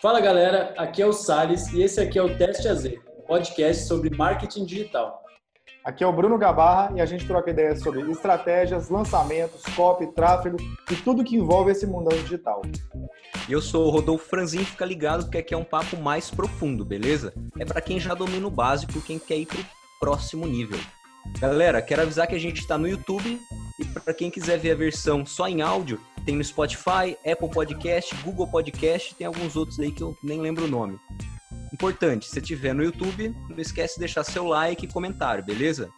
Fala galera, aqui é o Sales e esse aqui é o Teste AZ, um podcast sobre marketing digital. Aqui é o Bruno Gabarra e a gente troca ideias sobre estratégias, lançamentos, copy, tráfego e tudo que envolve esse mundão digital. E eu sou o Rodolfo Franzin, fica ligado porque aqui é um papo mais profundo, beleza? É para quem já domina o básico, quem quer ir pro próximo nível. Galera, quero avisar que a gente está no YouTube e para quem quiser ver a versão só em áudio, tem no Spotify, Apple Podcast, Google Podcast, tem alguns outros aí que eu nem lembro o nome. Importante, se tiver no YouTube, não esquece de deixar seu like e comentário, beleza?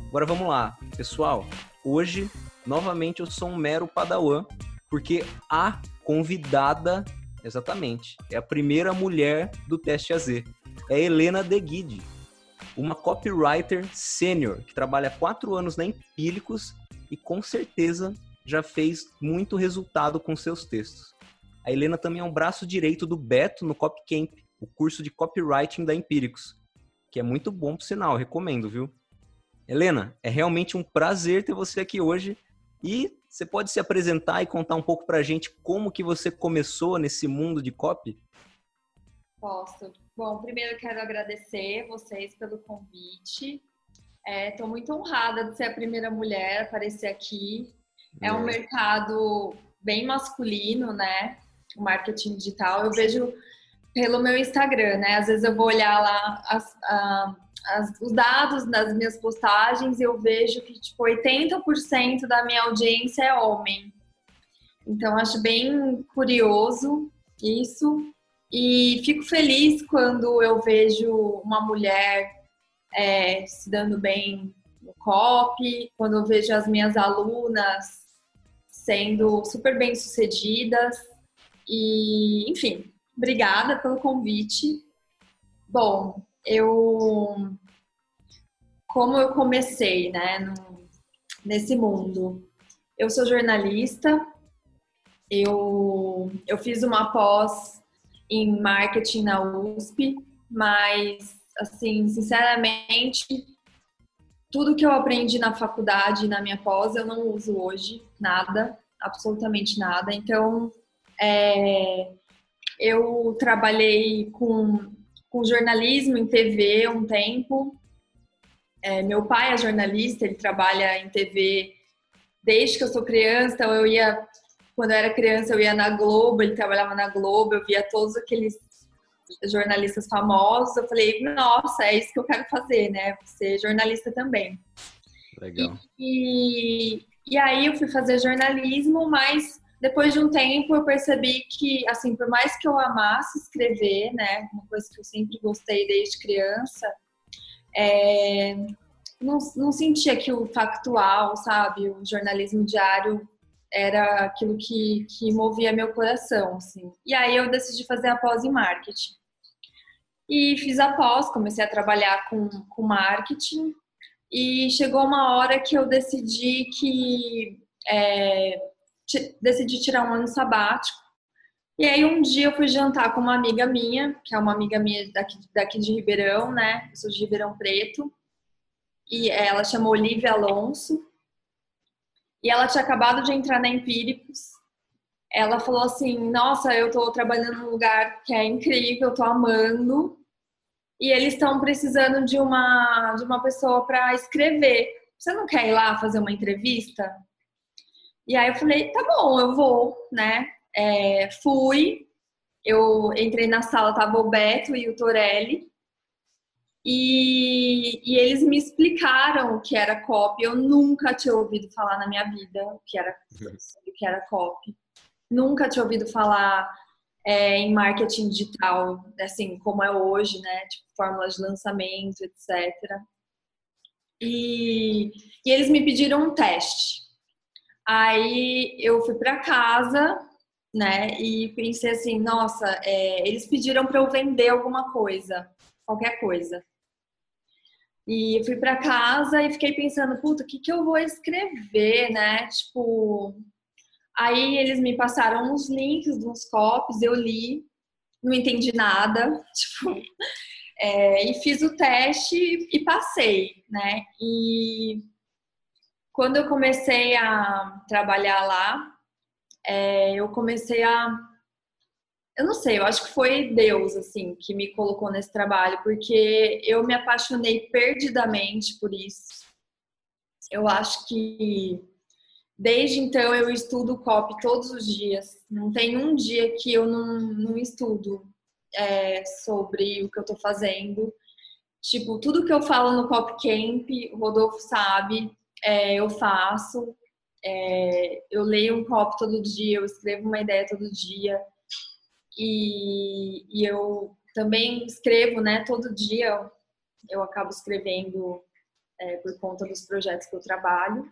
Agora vamos lá, pessoal. Hoje, novamente, eu sou um mero padawan, porque a convidada, exatamente, é a primeira mulher do Teste AZ. É Helena De Guide, uma copywriter sênior que trabalha quatro anos na Empíricos e com certeza já fez muito resultado com seus textos. A Helena também é um braço direito do Beto no Copcamp, o curso de copywriting da Empíricos, que é muito bom por sinal, recomendo, viu? Helena, é realmente um prazer ter você aqui hoje e você pode se apresentar e contar um pouco pra gente como que você começou nesse mundo de copy? Posso. Bom, primeiro quero agradecer vocês pelo convite. Estou é, muito honrada de ser a primeira mulher a aparecer aqui. É um mercado bem masculino, né? O marketing digital. Eu vejo pelo meu Instagram, né? Às vezes eu vou olhar lá as, as, os dados das minhas postagens e eu vejo que, tipo, 80% da minha audiência é homem. Então, acho bem curioso isso. E fico feliz quando eu vejo uma mulher é, se dando bem no COP, quando eu vejo as minhas alunas sendo super bem sucedidas. E, enfim, obrigada pelo convite. Bom, eu. Como eu comecei, né, no, nesse mundo? Eu sou jornalista, eu, eu fiz uma pós em marketing na USP, mas, assim, sinceramente, tudo que eu aprendi na faculdade, na minha pós, eu não uso hoje, nada, absolutamente nada. Então, é, eu trabalhei com, com jornalismo em TV um tempo. É, meu pai é jornalista, ele trabalha em TV desde que eu sou criança, então eu ia, quando eu era criança, eu ia na Globo, ele trabalhava na Globo, eu via todos aqueles jornalistas famosos, eu falei, nossa, é isso que eu quero fazer, né? Ser jornalista também. Legal. E, e, e aí eu fui fazer jornalismo, mas depois de um tempo eu percebi que, assim, por mais que eu amasse escrever, né? Uma coisa que eu sempre gostei desde criança, é, não, não sentia que o factual, sabe? O jornalismo diário era aquilo que, que movia meu coração, assim. E aí eu decidi fazer a pós em marketing. E fiz a pós, comecei a trabalhar com, com marketing e chegou uma hora que eu decidi que é, decidi tirar um ano sabático. E aí um dia eu fui jantar com uma amiga minha, que é uma amiga minha daqui, daqui de Ribeirão, né? Eu sou de Ribeirão Preto. E ela chamou Olivia Alonso. E ela tinha acabado de entrar na Empíricos. Ela falou assim: Nossa, eu tô trabalhando num lugar que é incrível, eu tô amando. E eles estão precisando de uma, de uma pessoa para escrever. Você não quer ir lá fazer uma entrevista? E aí eu falei: Tá bom, eu vou, né? É, fui. Eu entrei na sala, tava o Beto e o Torelli. E, e, eles me explicaram o que era copy. Eu nunca tinha ouvido falar na minha vida o que era, o que era copy. Nunca tinha ouvido falar é, em marketing digital, assim, como é hoje, né? Tipo, fórmulas de lançamento, etc. E, e eles me pediram um teste. Aí eu fui para casa, né? E pensei assim, nossa, é, eles pediram para eu vender alguma coisa, qualquer coisa. E fui para casa e fiquei pensando, puta, o que, que eu vou escrever, né? Tipo. Aí eles me passaram uns links uns copies, eu li, não entendi nada, tipo. É, e fiz o teste e passei, né? E quando eu comecei a trabalhar lá, é, eu comecei a eu não sei, eu acho que foi Deus, assim, que me colocou nesse trabalho, porque eu me apaixonei perdidamente por isso. Eu acho que desde então eu estudo copy todos os dias. Não tem um dia que eu não, não estudo é, sobre o que eu tô fazendo. Tipo, tudo que eu falo no Cop Camp, o Rodolfo sabe, é, eu faço. É, eu leio um copy todo dia, eu escrevo uma ideia todo dia. E, e eu também escrevo, né? Todo dia eu acabo escrevendo é, por conta dos projetos que eu trabalho.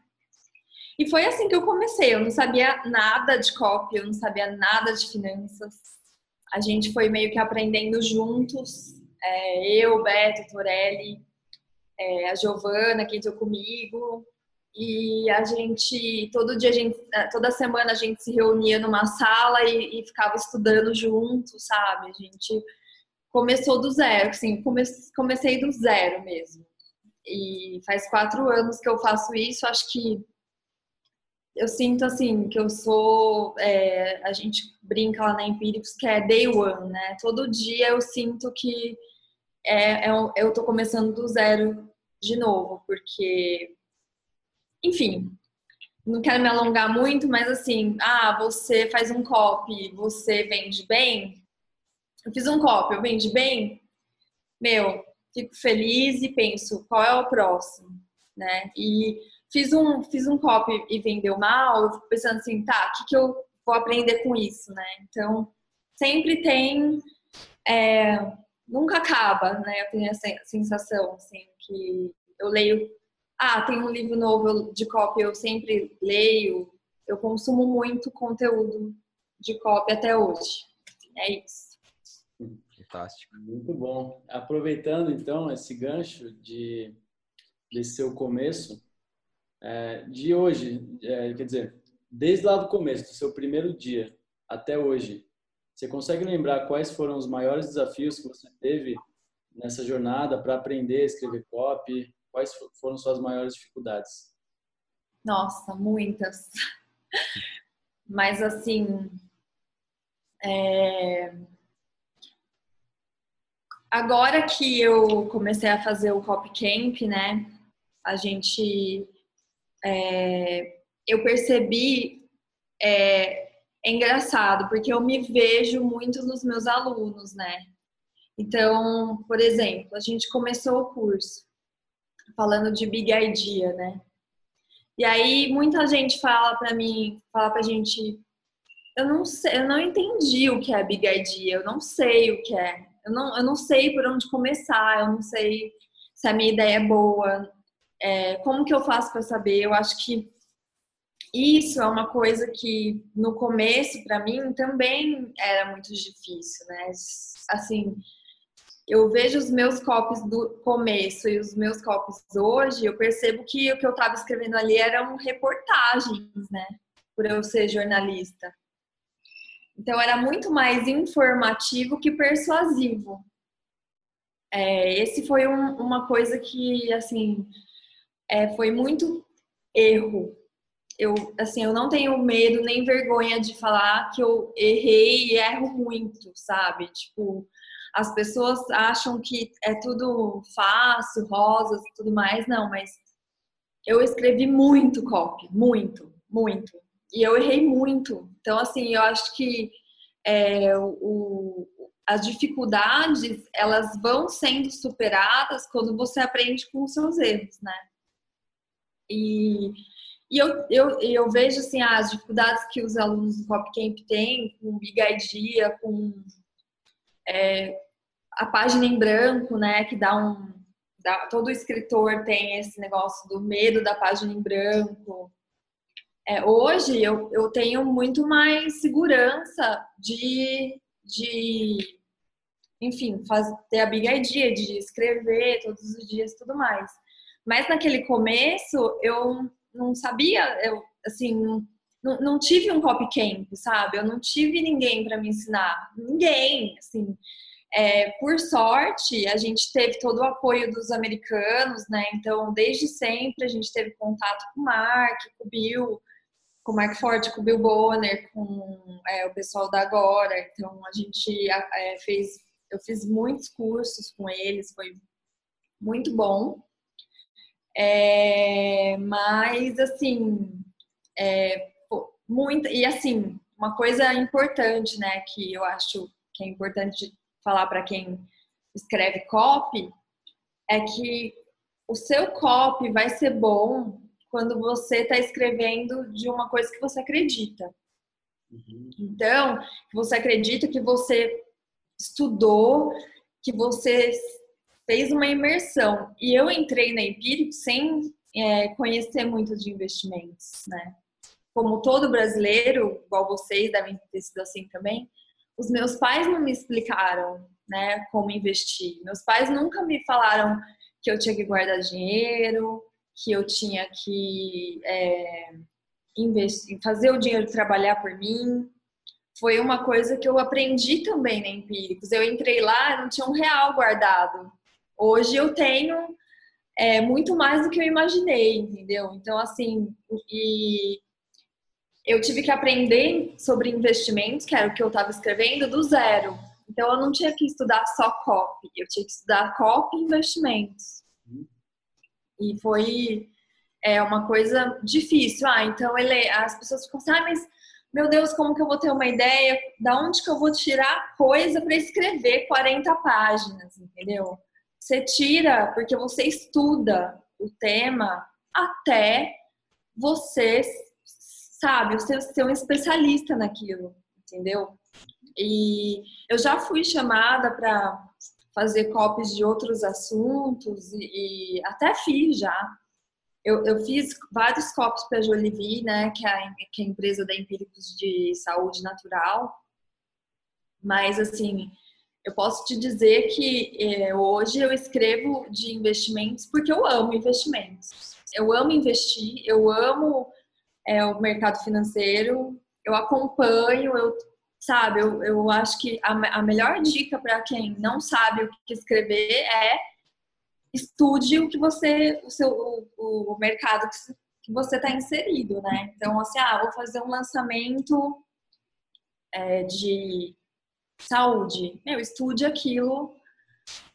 E foi assim que eu comecei. Eu não sabia nada de copy, eu não sabia nada de finanças. A gente foi meio que aprendendo juntos. É, eu, Beto, Torelli, é, a Giovana, que entrou comigo. E a gente, todo dia, a gente, é, toda semana a gente se reunia numa sala e, e ficava estudando junto, sabe? A gente começou do zero, assim, comecei do zero mesmo. E faz quatro anos que eu faço isso, acho que eu sinto assim que eu sou. É, a gente brinca lá na Empíricos que é day one, né? Todo dia eu sinto que é, é, eu tô começando do zero de novo, porque enfim, não quero me alongar muito, mas assim, ah, você faz um copy, você vende bem. Eu fiz um copy, eu vendi bem. Meu, fico feliz e penso, qual é o próximo, né? E fiz um, fiz um copy e vendeu mal, eu fico pensando assim, tá, o que, que eu vou aprender com isso, né? Então, sempre tem, é, nunca acaba, né? Eu tenho essa sensação, assim, que eu leio ah, tem um livro novo de copy, eu sempre leio. Eu consumo muito conteúdo de copy até hoje. É isso. Fantástico. Muito bom. Aproveitando então esse gancho de desse seu começo, é, de hoje, é, quer dizer, desde lá do começo, do seu primeiro dia até hoje, você consegue lembrar quais foram os maiores desafios que você teve nessa jornada para aprender a escrever copy? Quais foram suas maiores dificuldades? Nossa, muitas. Mas assim, é... agora que eu comecei a fazer o Cop Camp, né? A gente, é... eu percebi é... é engraçado porque eu me vejo muito nos meus alunos, né? Então, por exemplo, a gente começou o curso falando de Big Idea, né? E aí muita gente fala para mim, fala pra gente, eu não sei, eu não entendi o que é Big Idea, eu não sei o que é. Eu não, eu não sei por onde começar, eu não sei se a minha ideia é boa, é, como que eu faço para saber? Eu acho que isso é uma coisa que no começo para mim também era muito difícil, né? Assim, eu vejo os meus copies do começo e os meus copies hoje, eu percebo que o que eu estava escrevendo ali eram reportagens, né? Por eu ser jornalista. Então era muito mais informativo que persuasivo. É, esse foi um, uma coisa que, assim, é, foi muito erro. Eu, assim, eu não tenho medo nem vergonha de falar que eu errei e erro muito, sabe? Tipo, as pessoas acham que é tudo fácil, rosas e tudo mais. Não, mas eu escrevi muito copy, muito, muito. E eu errei muito. Então, assim, eu acho que é, o, as dificuldades, elas vão sendo superadas quando você aprende com os seus erros, né? E, e eu, eu, eu vejo, assim, as dificuldades que os alunos do Cop Camp têm com Big Idea, com... É, a página em branco, né, que dá um dá, todo escritor tem esse negócio do medo da página em branco. É, hoje eu, eu tenho muito mais segurança de, de enfim, faz, ter a big idea de escrever todos os dias tudo mais. Mas naquele começo eu não sabia, eu assim, não, não tive um copy camp, sabe? Eu não tive ninguém para me ensinar, ninguém, assim. É, por sorte, a gente teve todo o apoio dos americanos, né? Então, desde sempre a gente teve contato com o Mark, com o Bill, com o Mark Forte, com o Bill Bonner, com é, o pessoal da Agora. Então a gente é, fez, eu fiz muitos cursos com eles, foi muito bom. É, mas assim, é, muito e assim uma coisa importante, né, que eu acho que é importante falar para quem escreve copy é que o seu copy vai ser bom quando você está escrevendo de uma coisa que você acredita. Uhum. Então, você acredita que você estudou, que você fez uma imersão. E eu entrei na Empírico sem é, conhecer muito de investimentos, né? Como todo brasileiro, igual vocês devem ter sido assim também, os meus pais não me explicaram, né, como investir. Meus pais nunca me falaram que eu tinha que guardar dinheiro, que eu tinha que é, investir, fazer o dinheiro trabalhar por mim. Foi uma coisa que eu aprendi também na Empíricos. Eu entrei lá, não tinha um real guardado. Hoje eu tenho é, muito mais do que eu imaginei, entendeu? Então, assim, e eu tive que aprender sobre investimentos, que era o que eu estava escrevendo, do zero. Então, eu não tinha que estudar só copy, eu tinha que estudar copy e investimentos. E foi é, uma coisa difícil. Ah, então ele, as pessoas ficam assim, ah, mas meu Deus, como que eu vou ter uma ideia? Da onde que eu vou tirar coisa para escrever 40 páginas, entendeu? Você tira porque você estuda o tema até você, sabe, você ser um especialista naquilo, entendeu? E eu já fui chamada para fazer copies de outros assuntos e, e até fiz já. Eu, eu, fiz vários copies para a Jolivie, né, que é a, que é a empresa da Empíricos de Saúde Natural. Mas, assim, eu posso te dizer que é, hoje eu escrevo de investimentos porque eu amo investimentos. Eu amo investir, eu amo é, o mercado financeiro, eu acompanho, eu sabe? Eu, eu acho que a, a melhor dica para quem não sabe o que escrever é estude o que você, o seu, o, o mercado que, você está inserido, né? Então, assim, ah, vou fazer um lançamento é, de saúde. Meu, estude aquilo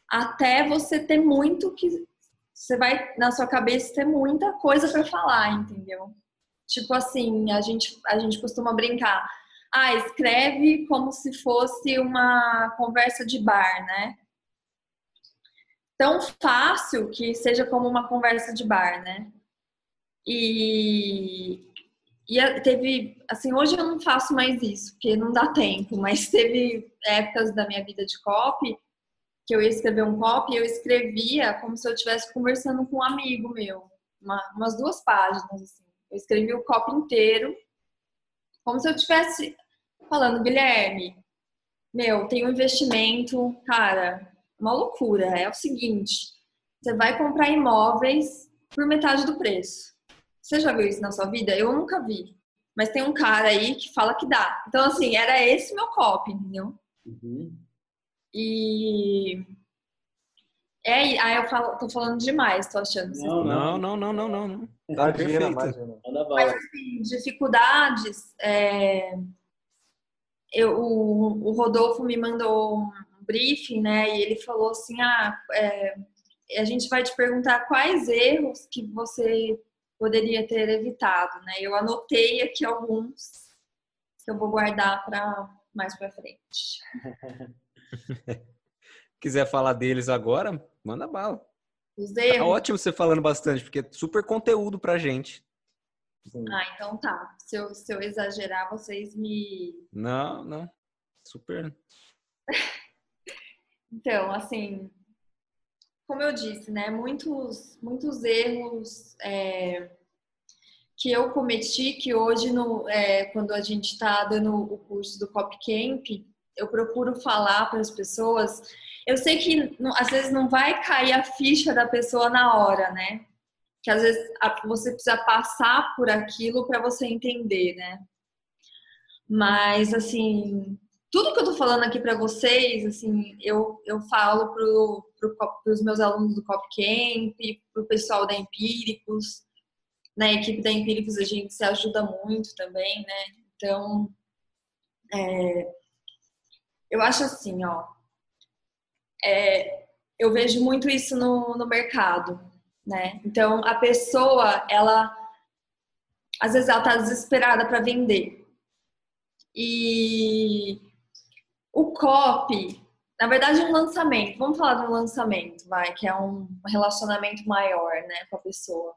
até você ter muito que você vai na sua cabeça ter muita coisa para falar, entendeu? Tipo assim, a gente a gente costuma brincar ah, escreve como se fosse uma conversa de bar, né? Tão fácil que seja como uma conversa de bar, né? E, e teve, assim, hoje eu não faço mais isso, porque não dá tempo, mas teve épocas da minha vida de copy que eu ia escrever um copy e eu escrevia como se eu estivesse conversando com um amigo meu, uma, umas duas páginas, assim. Eu escrevi o copy inteiro, como se eu tivesse falando, Guilherme, meu, tem um investimento, cara, uma loucura. É o seguinte: você vai comprar imóveis por metade do preço. Você já viu isso na sua vida? Eu nunca vi. Mas tem um cara aí que fala que dá. Então, assim, era esse meu copy, entendeu? Uhum. E. É, aí eu falo, tô falando demais, tô achando. Não, não, não, não, não, não. não. Tá perfeito. Imagina. Mas, assim, dificuldades. É eu, o, o, Rodolfo me mandou um briefing, né? E ele falou assim: ah, é, a gente vai te perguntar quais erros que você poderia ter evitado, né? Eu anotei aqui alguns que eu vou guardar para mais para frente. Quiser falar deles agora, manda bala. Os erros. Tá ótimo você falando bastante, porque é super conteúdo pra gente. Sim. Ah, então tá. Se eu, se eu exagerar, vocês me. Não, não. Super. então, assim, como eu disse, né? Muitos, muitos erros é, que eu cometi, que hoje, no, é, quando a gente está dando o curso do Cop Camp, eu procuro falar para as pessoas. Eu sei que às vezes não vai cair a ficha da pessoa na hora, né? que às vezes você precisa passar por aquilo para você entender, né? Mas assim, tudo que eu tô falando aqui para vocês, assim, eu, eu falo pro, pro, pros meus alunos do Cop Camp, pro pessoal da Empíricos, na equipe da Empíricos a gente se ajuda muito também, né? Então, é, eu acho assim, ó, é, eu vejo muito isso no, no mercado, né? Então, a pessoa, ela, às vezes ela tá desesperada para vender. E o copy, na verdade, um lançamento, vamos falar de um lançamento, vai, que é um relacionamento maior, né, com a pessoa.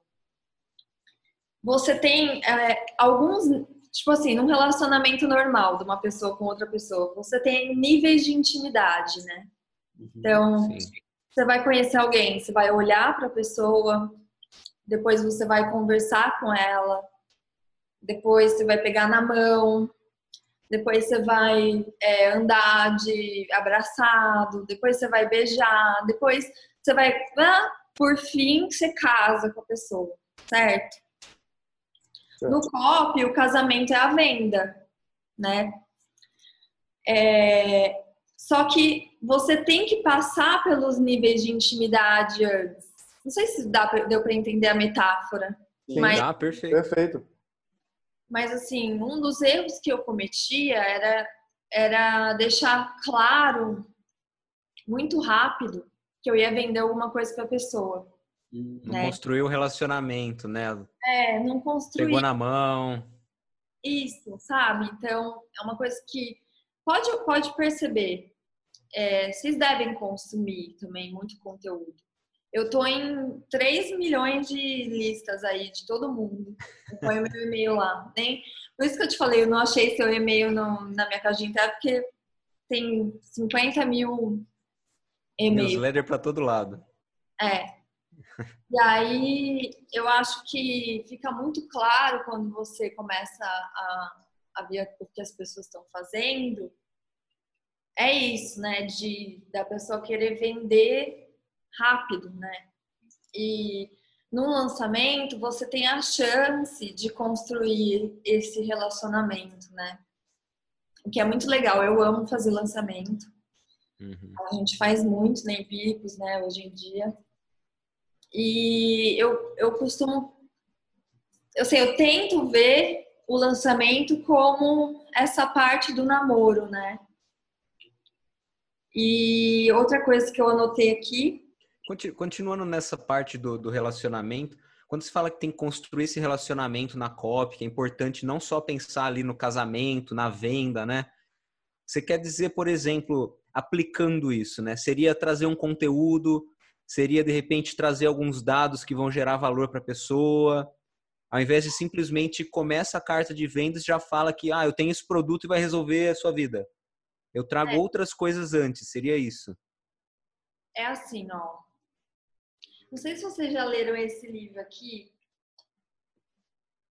Você tem é, alguns, tipo assim, num relacionamento normal de uma pessoa com outra pessoa, você tem níveis de intimidade, né? Uhum, então, Sim. você vai conhecer alguém, você vai olhar para a pessoa, depois você vai conversar com ela, depois você vai pegar na mão, depois você vai é, andar de abraçado, depois você vai beijar, depois você vai, ah, por fim, você casa com a pessoa, certo? certo. No COP, o casamento é a venda, né? É, só que você tem que passar pelos níveis de intimidade antes. Não sei se dá pra, deu para entender a metáfora. Sim, mas... dá, perfeito. Perfeito. Mas assim, um dos erros que eu cometia era, era deixar claro muito rápido que eu ia vender alguma coisa para a pessoa. Não né? construiu o relacionamento, né? É, não construiu. Pegou na mão. Isso, sabe? Então, é uma coisa que pode, pode perceber. É, vocês devem consumir também muito conteúdo. Eu tô em 3 milhões de listas aí de todo mundo. Põe o meu e-mail lá. Nem... Por isso que eu te falei, eu não achei seu e-mail no, na minha caixa de entrada, porque tem 50 mil e-mails. Newsletter para todo lado. É. E aí eu acho que fica muito claro quando você começa a, a ver o que as pessoas estão fazendo. É isso, né? De da pessoa querer vender rápido, né? E no lançamento você tem a chance de construir esse relacionamento, né? O que é muito legal. Eu amo fazer lançamento. Uhum. A gente faz muito na né, Empíricos, né, hoje em dia. E eu, eu costumo. Eu sei, eu tento ver o lançamento como essa parte do namoro, né? E outra coisa que eu anotei aqui Continuando nessa parte do, do relacionamento, quando se fala que tem que construir esse relacionamento na COP, que é importante não só pensar ali no casamento, na venda, né? Você quer dizer, por exemplo, aplicando isso, né? Seria trazer um conteúdo, seria de repente trazer alguns dados que vão gerar valor para a pessoa, ao invés de simplesmente começa a carta de vendas já fala que ah, eu tenho esse produto e vai resolver a sua vida. Eu trago é. outras coisas antes, seria isso? É assim, ó. Não sei se vocês já leram esse livro aqui,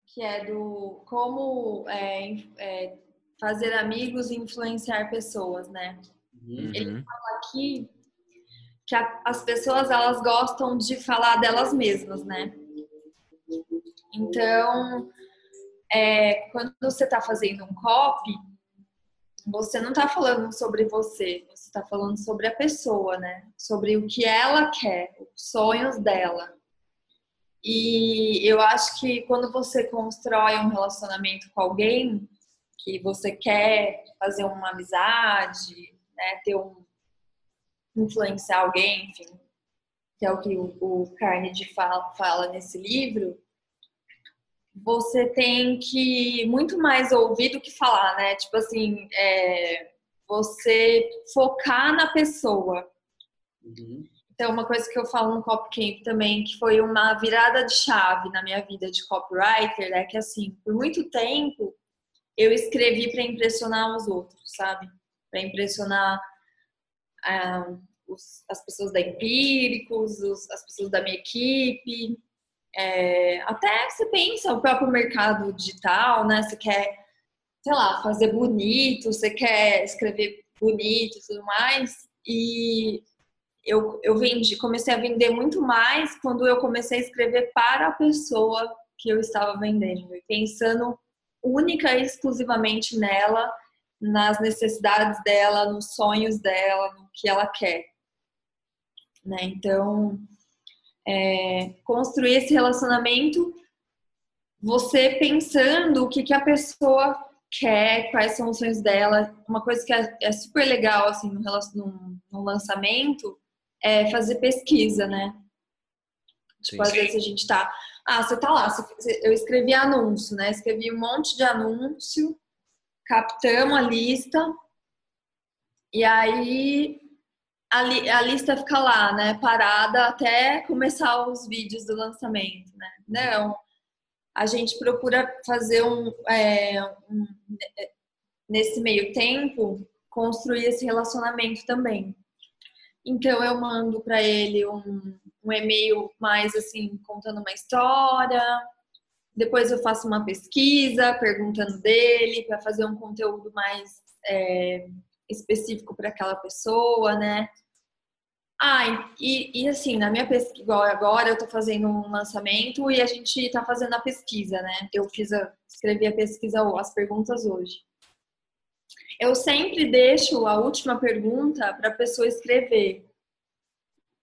que é do Como é, é, Fazer Amigos e Influenciar Pessoas, né? Uhum. Ele fala aqui que a, as pessoas elas gostam de falar delas mesmas, né? Então, é, quando você está fazendo um copy, você não está falando sobre você, você está falando sobre a pessoa, né? Sobre o que ela quer, os sonhos dela. E eu acho que quando você constrói um relacionamento com alguém, que você quer fazer uma amizade, né, ter um influenciar alguém, enfim, que é o que o, o Carnegie fala, fala nesse livro, você tem que muito mais ouvir do que falar, né? Tipo assim, é, você focar na pessoa. Uhum. Então, uma coisa que eu falo no Cop Camp também, que foi uma virada de chave na minha vida de copywriter, é que assim, por muito tempo eu escrevi para impressionar os outros, sabe? Para impressionar ah, os, as pessoas da Empíricos, os, as pessoas da minha equipe, é, até você pensa o próprio mercado digital, né? Você quer, sei lá, fazer bonito, você quer escrever bonito e tudo mais. E eu, eu vendi, comecei a vender muito mais quando eu comecei a escrever para a pessoa que eu estava vendendo, pensando única e exclusivamente nela, nas necessidades dela, nos sonhos dela, no que ela quer. Né? Então, é, construir esse relacionamento você pensando o que, que a pessoa quer, quais são os sonhos dela. Uma coisa que é, é super legal, assim, no, no, no, lançamento, é fazer pesquisa, né? Tipo, Sim. às vezes a gente tá... Ah, você tá lá, você, eu escrevi anúncio, né? Escrevi um monte de anúncio, captamos a lista, e aí a, li, a, lista fica lá, né, parada até começar os vídeos do lançamento, né? Não, a gente procura fazer um, é, um, nesse meio tempo construir esse relacionamento também. Então eu mando para ele um, um e-mail mais assim contando uma história. Depois eu faço uma pesquisa perguntando dele para fazer um conteúdo mais é, específico para aquela pessoa, né? Ah, e, e assim, na minha pesquisa, igual agora eu tô fazendo um lançamento e a gente tá fazendo a pesquisa, né? Eu fiz a, escrevi a pesquisa, as perguntas hoje. Eu sempre deixo a última pergunta para a pessoa escrever.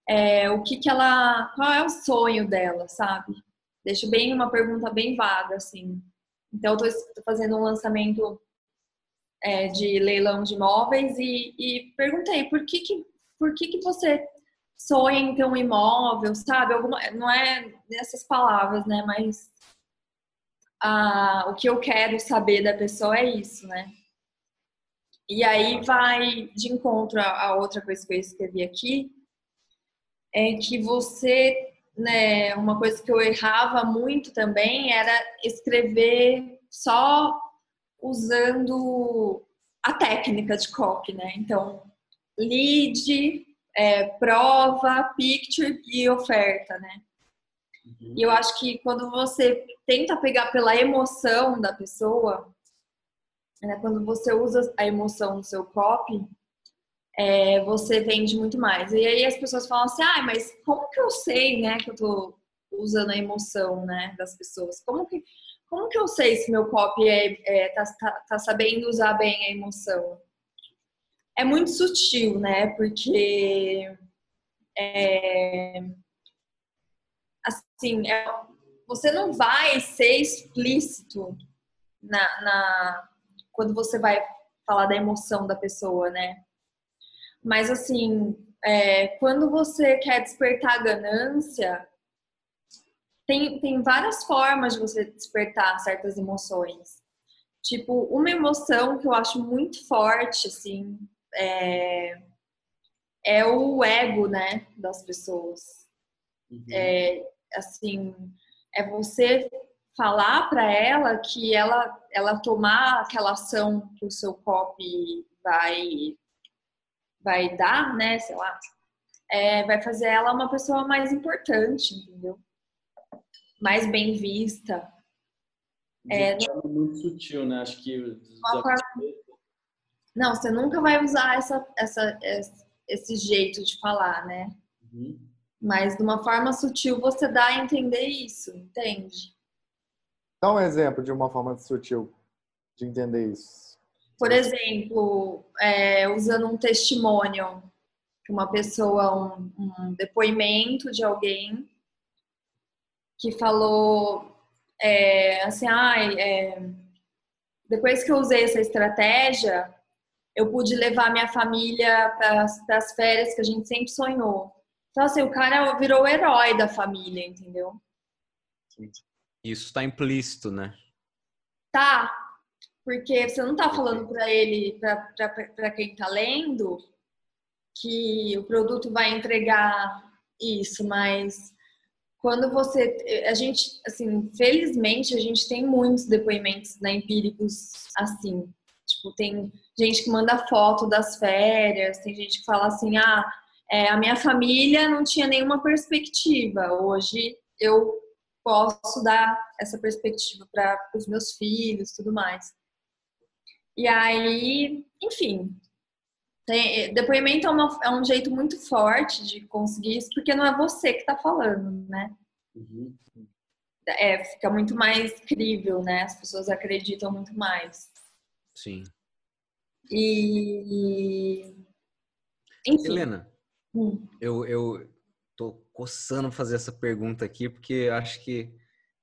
É, o que que ela, qual é o sonho dela, sabe? Deixo bem uma pergunta bem vaga, assim. Então, eu tô fazendo um lançamento é, de leilão de imóveis e, e perguntei por que, que por que, que você sonha em ter um imóvel, sabe? Alguma, não é nessas palavras, né? Mas ah, o que eu quero saber da pessoa é isso, né? E aí vai de encontro a outra coisa que eu escrevi aqui, é que você, né, uma coisa que eu errava muito também era escrever só usando a técnica de copy, né? Então, lead, é, prova, picture e oferta, né? Uhum. E eu acho que quando você tenta pegar pela emoção da pessoa, né, quando você usa a emoção no seu copy, é, você vende muito mais. E aí as pessoas falam assim, ah, mas como que eu sei, né, que eu tô usando a emoção, né, das pessoas? Como que, como que eu sei se meu copy é, é tá, tá, tá sabendo usar bem a emoção? é muito sutil, né? Porque é, assim, é, você não vai ser explícito na, na, quando você vai falar da emoção da pessoa, né? Mas assim, é, quando você quer despertar ganância, tem, tem várias formas de você despertar certas emoções. Tipo, uma emoção que eu acho muito forte, assim, é, é o ego, né, das pessoas. Uhum. É, assim, é você falar para ela que ela, ela tomar aquela ação que o seu copy vai, vai dar, né, sei lá, é, vai fazer ela uma pessoa mais importante, entendeu? Mais bem vista. É, muito sutil, né? Acho que uma forma, não, você nunca vai usar essa, essa, esse jeito de falar, né? Uhum. Mas de uma forma sutil você dá a entender isso, entende? Dá um exemplo de uma forma sutil de entender isso. Por exemplo, é, usando um testemunho, uma pessoa, um, um depoimento de alguém que falou é, assim, ah, é, depois que eu usei essa estratégia, eu pude levar minha família para as férias que a gente sempre sonhou. Então, assim, o cara virou o herói da família, entendeu? Isso está implícito, né? Tá, porque você não tá falando para ele, para quem tá lendo, que o produto vai entregar isso, mas quando você a gente assim felizmente a gente tem muitos depoimentos né, empíricos assim tipo tem gente que manda foto das férias, tem gente que fala assim, ah, é, a minha família não tinha nenhuma perspectiva. Hoje eu posso dar essa perspectiva para os meus filhos, tudo mais. E aí, enfim, tem, depoimento é, uma, é, um jeito muito forte de conseguir isso, porque não é você que está falando, né? Uhum. É, fica muito mais crível, né? As pessoas acreditam muito mais. Sim. E. Enfim. Helena, hum. eu, eu tô coçando fazer essa pergunta aqui, porque acho que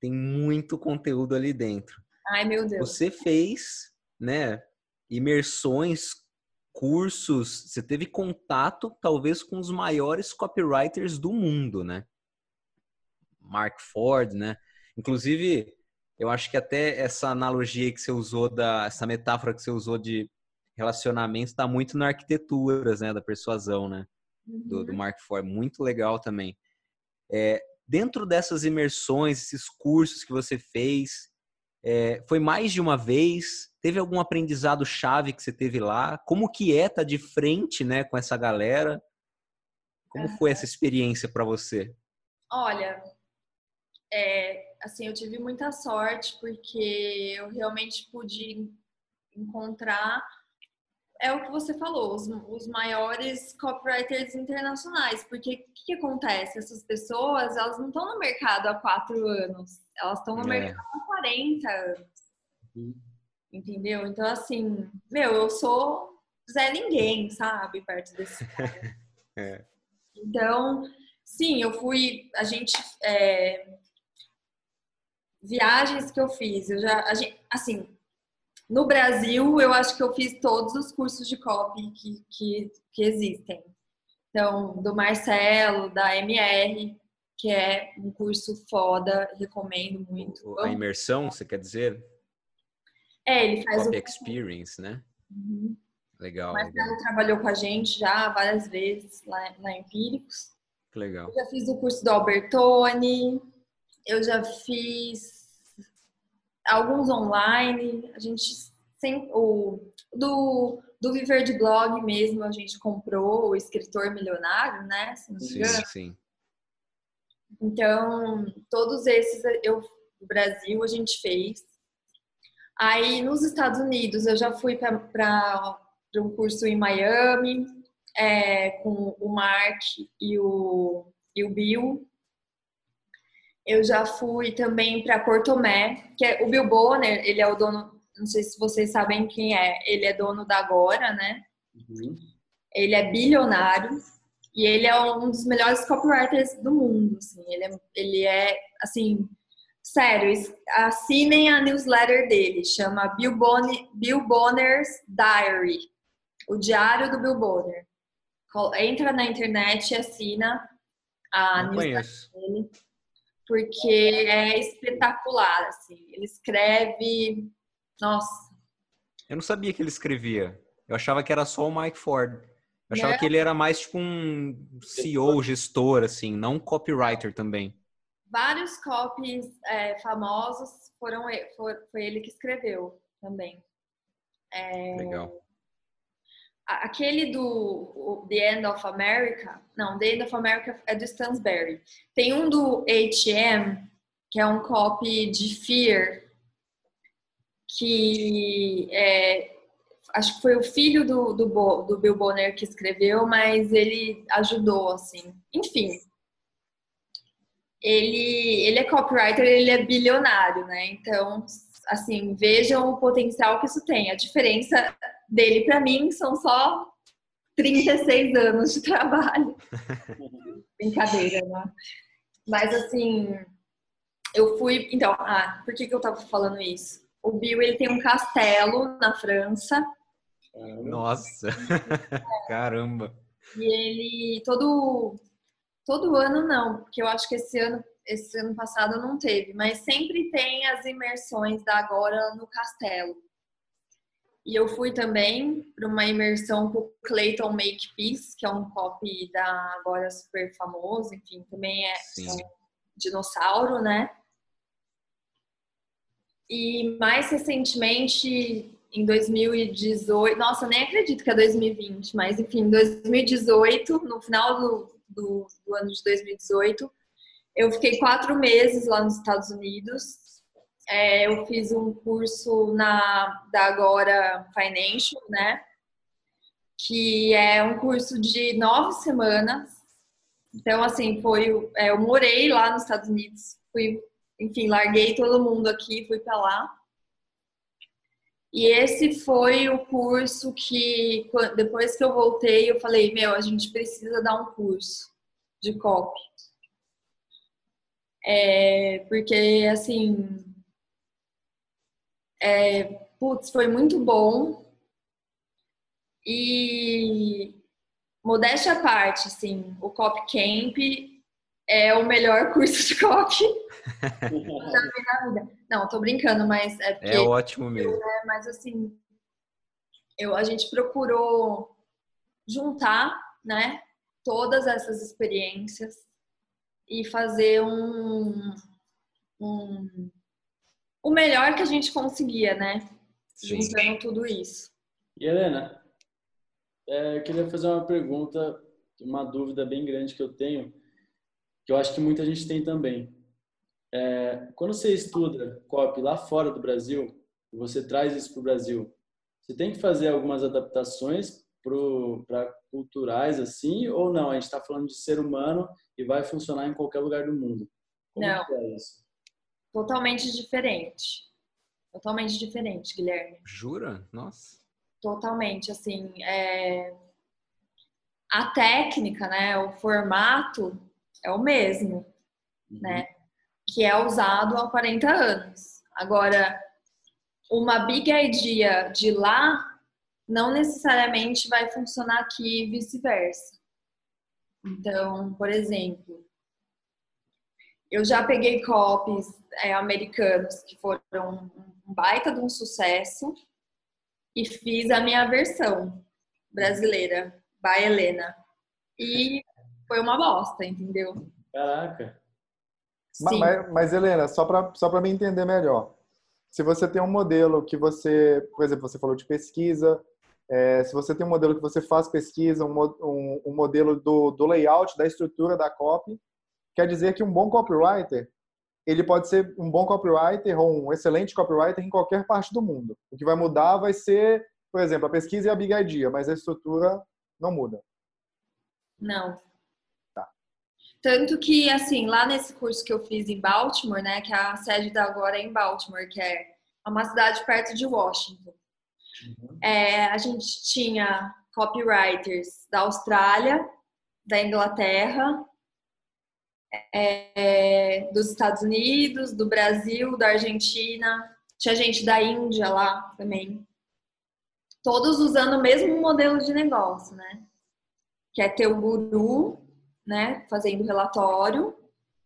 tem muito conteúdo ali dentro. Ai, meu Deus. Você fez, né, imersões, cursos, você teve contato talvez com os maiores copywriters do mundo, né? Mark Ford, né? Inclusive, eu acho que até essa analogia que você usou da essa metáfora que você usou de relacionamento está muito na arquiteturas, né, da persuasão, né? Do, do, uhum. Mark Ford, muito legal também. É, dentro dessas imersões, esses cursos que você fez, é, foi mais de uma vez? Teve algum aprendizado chave que você teve lá? Como que é estar tá de frente, né, com essa galera? Como foi essa experiência para você? Olha, é, assim, eu tive muita sorte porque eu realmente pude encontrar é o que você falou, os, os maiores copywriters internacionais. Porque o que, que, acontece? Essas pessoas, elas não estão no mercado há quatro anos, elas estão no é. mercado há 40 anos. Uhum. Entendeu? Então, assim, meu, eu sou Zé Ninguém, sabe? Perto desse cara. é. Então, sim, eu fui. A gente. É, viagens que eu fiz, eu já. Gente, assim, no Brasil, eu acho que eu fiz todos os cursos de copy que, que, que existem. Então, do Marcelo, da MR, que é um curso foda, recomendo muito. A imersão, você quer dizer? É, ele faz Copy o... Experience, né? Uhum. Legal. O Marcelo legal. trabalhou com a gente já várias vezes lá, em Empíricos. Legal. Eu já fiz o curso do Albertoni, eu já fiz alguns online, a gente sempre, o, do, do Viver de Blog mesmo, a gente comprou o escritor milionário, né? Sim, sim. Então, todos esses eu no Brasil a gente fez. Aí nos Estados Unidos eu já fui para um curso em Miami é, com o Mark e o, e o Bill. Eu já fui também para Cortomé, que é o Bill Bonner, ele é o dono, não sei se vocês sabem quem é, ele é dono da Agora, né? Uhum. Ele é bilionário e ele é um dos melhores copywriters do mundo, assim. Ele é, ele é assim, sério, assinem a newsletter dele, chama Bill, Bonner, Bill Bonner's Diary, o diário do Bill Bonner. Entra na internet e assina a Não newsletter conheço. dele porque é espetacular, assim. Ele escreve, nossa. Eu não sabia que ele escrevia. Eu achava que era só o Mike Ford. Eu achava não. que ele era mais tipo um CEO, gestor, assim, não um copywriter também. Vários copies é, famosos foram foi, foi ele que escreveu também. É, Legal aquele do The End of America, não, The End of America é do Stansberry. Tem um do H&M, que é um copy de Fear, que é, acho que foi o filho do, do, do Bill Bonner que escreveu, mas ele ajudou, assim. Enfim, ele, ele é copywriter, ele é bilionário, né? Então, assim, vejam o potencial que isso tem. A diferença dele para mim são só 36 anos de trabalho. Brincadeira, né? Mas assim, eu fui. Então, ah, por que, que eu tava falando isso? O Bill ele tem um castelo na França. Nossa! Caramba! E ele todo todo ano não, porque eu acho que esse ano esse ano passado não teve, mas sempre tem as imersões da Agora no castelo. E eu fui também para uma imersão com o Clayton Makepeace, que é um copy da agora super famoso, enfim, também é, um dinossauro, né? E mais recentemente, em 2018, nossa, nem acredito que é 2020, mas enfim, em 2018, no final do, do, do ano de 2018, eu fiquei quatro meses lá nos Estados Unidos é, eu fiz um curso na da Agora Financial, né? Que é um curso de nove semanas. Então, assim, foi. É, eu morei lá nos Estados Unidos, fui, enfim, larguei todo mundo aqui, fui para lá. E esse foi o curso que, depois que eu voltei, eu falei: meu, a gente precisa dar um curso de copy. É, porque, assim, é, putz, foi muito bom. E modéstia à parte, assim, o Cop Camp é o melhor curso de cop vida. Não, tô brincando, mas é porque... É ótimo mesmo. É, mas assim, eu, a gente procurou juntar, né, todas essas experiências e fazer um, um o melhor que a gente conseguia, né? Sim. Juntando tudo isso. E Helena, é, eu queria fazer uma pergunta, uma dúvida bem grande que eu tenho, que eu acho que muita gente tem também. É, quando você estuda COP lá fora do Brasil, você traz isso para o Brasil, você tem que fazer algumas adaptações para culturais assim ou não? A gente está falando de ser humano e vai funcionar em qualquer lugar do mundo. Como não. É isso? Totalmente diferente. Totalmente diferente, Guilherme. Jura? Nossa. Totalmente, assim, é... a técnica, né, o formato é o mesmo, uhum. né, que é usado há 40 anos. Agora, uma big idea de lá não necessariamente vai funcionar aqui e vice-versa. Então, por exemplo, eu já peguei copies é, americanos que foram um baita de um sucesso e fiz a minha versão brasileira, by Helena. E foi uma bosta, entendeu? Caraca. Mas, mas, Helena, só para só me entender melhor. Se você tem um modelo que você, por exemplo, você falou de pesquisa, é, se você tem um modelo que você faz pesquisa, um, um, um modelo do, do layout, da estrutura da copy, quer dizer que um bom copywriter ele pode ser um bom copywriter ou um excelente copywriter em qualquer parte do mundo. O que vai mudar vai ser, por exemplo, a pesquisa e a big idea, mas a estrutura não muda. Não. Tá. Tanto que, assim, lá nesse curso que eu fiz em Baltimore, né, que a sede da agora é em Baltimore, que é uma cidade perto de Washington. Uhum. É, a gente tinha copywriters da Austrália, da Inglaterra, é, dos Estados Unidos, do Brasil, da Argentina, tinha gente da Índia lá também. Todos usando o mesmo modelo de negócio, né? Que é ter o guru, né, fazendo relatório,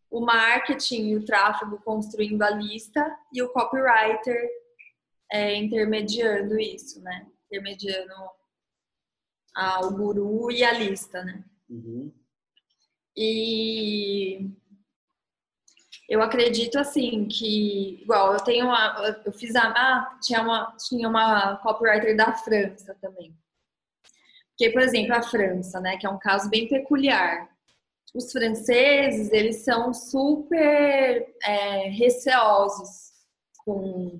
o marketing e o tráfego construindo a lista e o copywriter é, intermediando isso, né? Intermediando o guru e a lista, né? Uhum. E eu acredito assim que igual eu tenho uma, eu fiz a ah, tinha uma tinha uma copywriter da França também. Porque por exemplo a França, né, que é um caso bem peculiar. Os franceses eles são super é, receosos com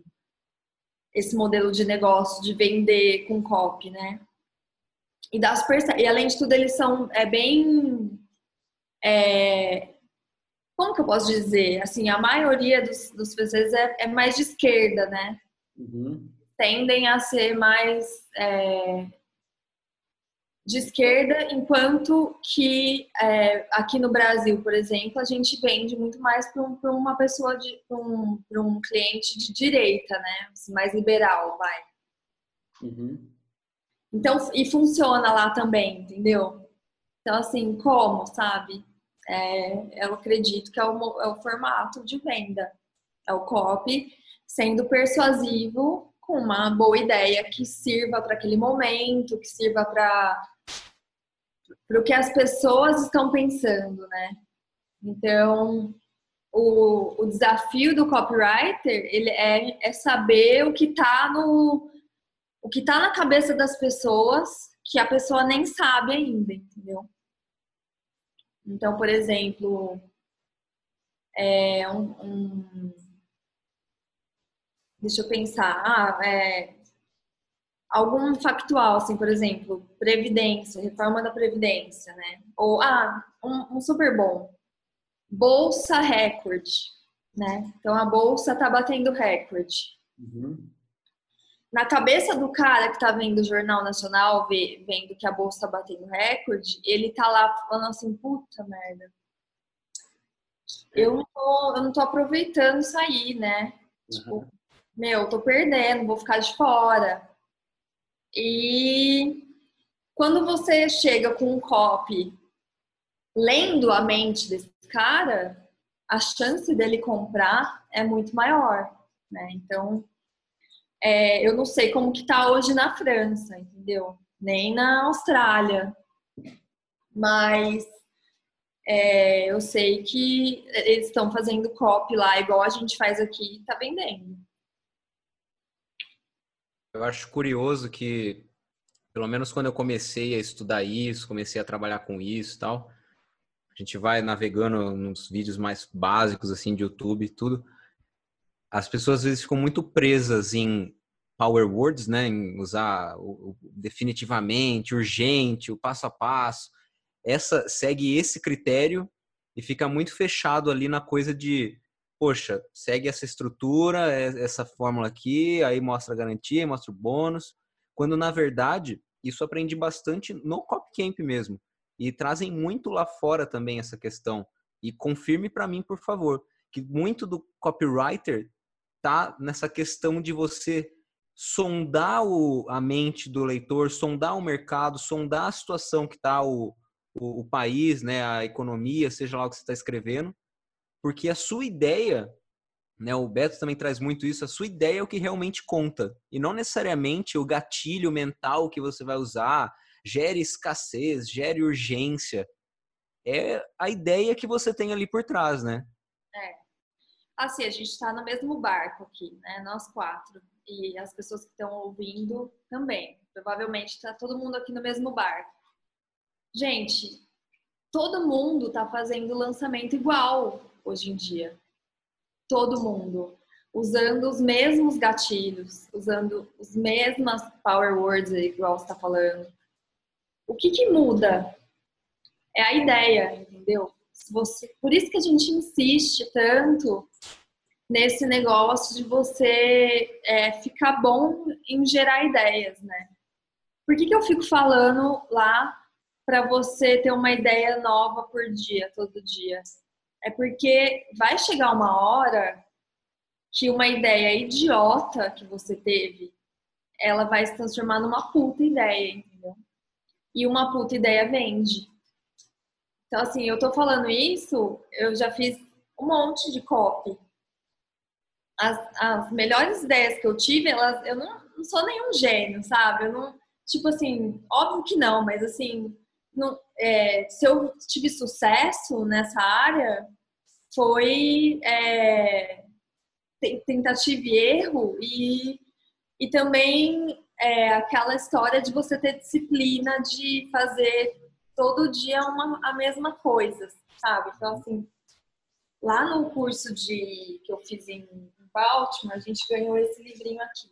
esse modelo de negócio de vender com copy, né? E das e além de tudo eles são é bem é, como que eu posso dizer? Assim, a maioria dos, dos franceses é, é mais de esquerda, né? Uhum. Tendem a ser mais é, de esquerda, enquanto que é, aqui no Brasil, por exemplo, a gente vende muito mais para um, uma pessoa, para um, um cliente de direita, né? Assim, mais liberal, vai. Uhum. Então, e funciona lá também, entendeu? Então, assim, como, sabe? É, eu acredito que é o, é o formato de venda, é o copy sendo persuasivo com uma boa ideia que sirva para aquele momento, que sirva para o que as pessoas estão pensando, né? Então, o, o desafio do copywriter ele é, é saber o que está no o que está na cabeça das pessoas que a pessoa nem sabe ainda, entendeu? Então, por exemplo, é um, um deixa eu pensar, ah, é, algum factual, assim, por exemplo, previdência, reforma da previdência, né? Ou ah, um, um super bom, bolsa recorde, né? Então a bolsa tá batendo recorde. Uhum na cabeça do cara que tá vendo o Jornal Nacional, vendo que a bolsa tá batendo recorde, ele tá lá falando assim, puta merda. eu não tô, eu não tô aproveitando isso aí, né? Tipo, Uhum. meu, tô perdendo, vou ficar de fora. E quando você chega com um copy lendo a mente desse cara, a chance dele comprar é muito maior, né? Então, é, eu não sei como que tá hoje na França, entendeu? Nem na Austrália. Mas é, eu sei que eles estão fazendo copy lá, igual a gente faz aqui e tá vendendo. Eu acho curioso que, pelo menos quando eu comecei a estudar isso, comecei a trabalhar com isso e tal, a gente vai navegando nos vídeos mais básicos, assim, de YouTube e tudo. As pessoas às vezes ficam muito presas em power words, né? Em usar o, o definitivamente, urgente, o passo a passo. Essa segue esse critério e fica muito fechado ali na coisa de poxa, segue essa estrutura, é, essa fórmula aqui, aí mostra a garantia, mostra o bônus. Quando, na verdade, isso aprendi bastante no Copcamp mesmo. E trazem muito lá fora também essa questão. E confirme para mim, por favor, que muito do copywriter tá nessa questão de você sondar o, a mente do leitor, sondar o mercado, sondar a situação que está o, o, o país, né, a economia, seja lá o que você está escrevendo, porque a sua ideia, né, o Beto também traz muito isso, a sua ideia é o que realmente conta, e não necessariamente o gatilho mental que você vai usar, gere escassez, gere urgência. É a ideia que você tem ali por trás, né? É. Assim, a gente está no mesmo barco aqui, né? Nós quatro. E as pessoas que estão ouvindo também. Provavelmente está todo mundo aqui no mesmo barco. Gente, todo mundo está fazendo lançamento igual hoje em dia. Todo mundo. Usando os mesmos gatilhos, usando as mesmas power words, igual você está falando. O que, que muda? É a ideia, entendeu? Você, por isso que a gente insiste tanto nesse negócio de você é, ficar bom em gerar ideias, né? Por que, que eu fico falando lá para você ter uma ideia nova por dia, todo dia? É porque vai chegar uma hora que uma ideia idiota que você teve, ela vai se transformar numa puta ideia, entendeu? E uma puta ideia vende. Então, assim, eu tô falando isso, eu já fiz um monte de copy. As, as melhores ideias que eu tive, elas, eu não, não, sou nenhum gênio, sabe? Eu não, tipo assim, óbvio que não, mas assim, não, é, se eu tive sucesso nessa área, foi é, tentativa e erro e, e também é, aquela história de você ter disciplina de fazer todo dia uma, a mesma coisa, sabe? Então, assim, lá no curso de, que eu fiz em Baltimore, a gente ganhou esse livrinho aqui.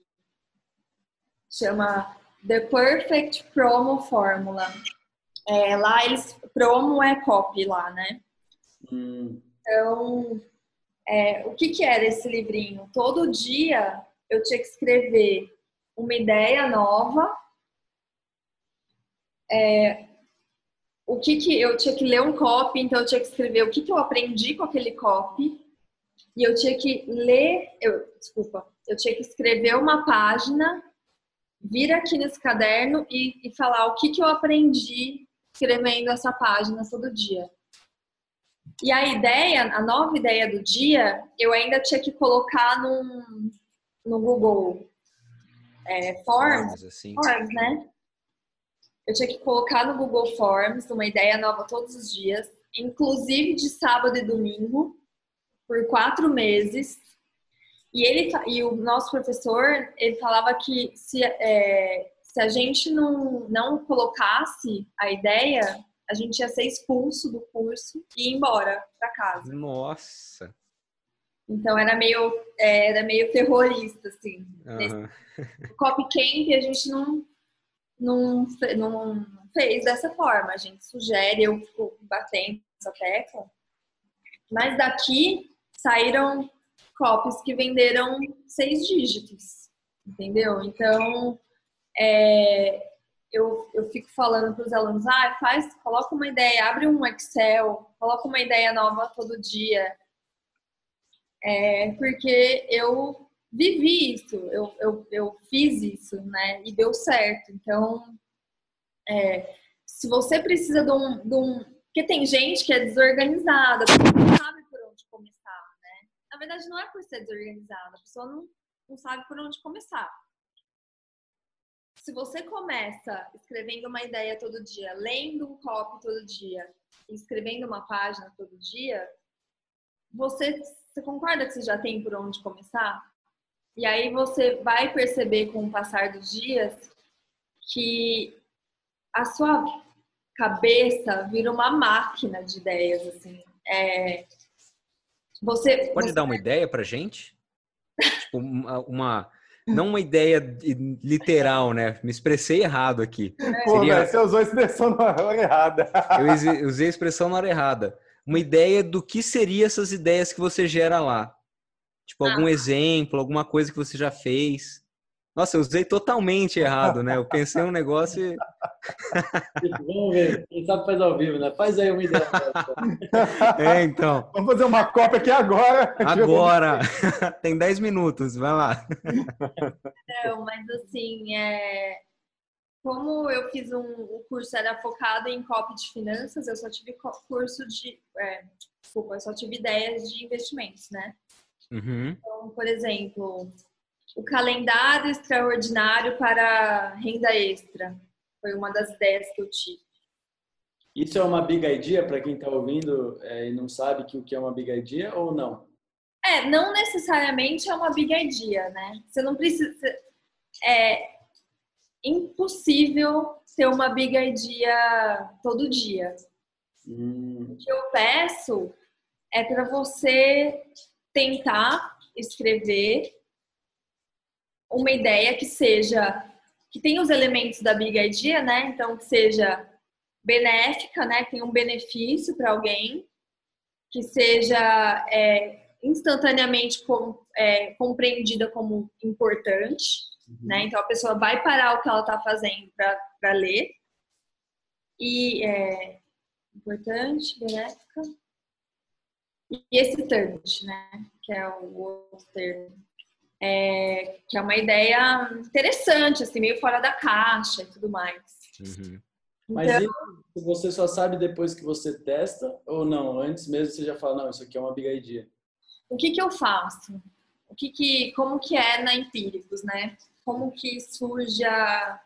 Chama The Perfect Promo Formula. É, lá eles, promo é copy lá, né? Hum. Então, é, o que que era esse livrinho? Todo dia eu tinha que escrever uma ideia nova, é, o que que eu tinha que ler um copy, então eu tinha que escrever o que que eu aprendi com aquele copy e eu tinha que ler, eu, desculpa, eu tinha que escrever uma página, vir aqui nesse caderno e, e falar o que que eu aprendi escrevendo essa página todo dia. E a ideia, a nova ideia do dia, eu ainda tinha que colocar num, no Google é, Forms, assim. Forms, né? Eu tinha que colocar no Google Forms uma ideia nova todos os dias, inclusive de sábado e domingo, por quatro meses. E ele e o nosso professor ele falava que se, é, se a gente não, não colocasse a ideia, a gente ia ser expulso do curso e ir embora para casa. Nossa. Então era meio era meio terrorista assim. Uhum. O Cop Camp a gente não não, não fez dessa forma. A gente sugere, eu fico batendo essa tecla. Mas daqui saíram copies que venderam seis dígitos, entendeu? Então, é, eu, eu fico falando para os alunos, ah, faz, coloca uma ideia, abre um Excel, coloca uma ideia nova todo dia. É, porque eu vivi isso, eu, eu, eu fiz isso, né? E deu certo. Então, é, se você precisa de um, de um. Porque tem gente que é desorganizada, não sabe por onde começar, né? Na verdade, não é por ser desorganizada, a pessoa não, não sabe por onde começar se você começa escrevendo uma ideia todo dia, lendo um copy todo dia, escrevendo uma página todo dia, você, você concorda que você já tem por onde começar? E aí você vai perceber com o passar dos dias que a sua cabeça vira uma máquina de ideias, assim. É, você pode você... dar uma ideia pra gente? tipo, uma, uma não uma ideia literal, né? Me expressei errado aqui. Pô, Seria... você usou a expressão na hora errada. Eu usei a expressão na hora errada. Uma ideia do que seriam essas ideias que você gera lá. Tipo, algum ah. exemplo, alguma coisa que você já fez. Nossa, eu usei totalmente errado, né? Eu pensei um negócio e... Vamos ver, quem sabe faz ao vivo, né? Faz aí uma ideia. É, então. Vamos fazer uma cópia aqui agora. Agora! Tem 10 minutos, vai lá. Não, mas assim, é... como eu fiz um... O curso era focado em copy de finanças, eu só tive curso de... É... Desculpa, eu só tive ideias de investimentos, né? Uhum. Então, por exemplo o calendário extraordinário para renda extra. Foi uma das ideias que eu tive. Isso é uma big idea para quem está ouvindo é, e não sabe que o que é uma big idea ou não? É, não necessariamente é uma big idea, né? Você não precisa. É impossível ter uma big idea todo dia. Hum. O que eu peço é para você tentar escrever uma ideia que seja que tenha os elementos da Big Idea, né? Então que seja benéfica, né? Que tenha um benefício para alguém, que seja é, instantaneamente com, é, compreendida como importante, uhum. né? Então a pessoa vai parar o que ela está fazendo para ler e é, importante, benéfica e excitante, né? Que é o outro termo é, que é uma ideia interessante, assim, meio fora da caixa e tudo mais. Uhum. Mas então, você só sabe depois que você testa ou não? Antes mesmo você já fala, não, isso aqui é uma big idea. O que que eu faço? O que que, como que é na Empíricos, né? Como que surge a,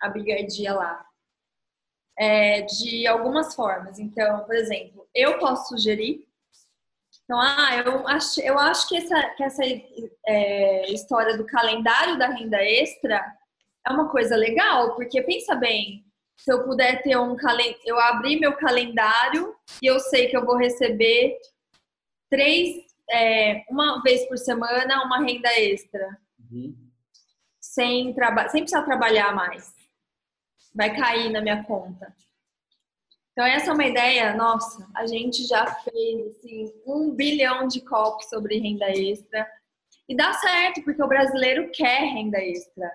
a big idea lá? É, de algumas formas. Então, por exemplo, eu posso sugerir então, ah, eu acho, eu acho que essa, que essa é, história do calendário da renda extra é uma coisa legal, porque pensa bem, se eu puder ter um calendário, eu abrir meu calendário e eu sei que eu vou receber três, é, uma vez por semana, uma renda extra. Uhum. Sem, traba sem precisar trabalhar mais. Vai cair na minha conta. Então, essa é uma ideia, nossa, a gente já fez assim, um bilhão de copos sobre renda extra. E dá certo, porque o brasileiro quer renda extra.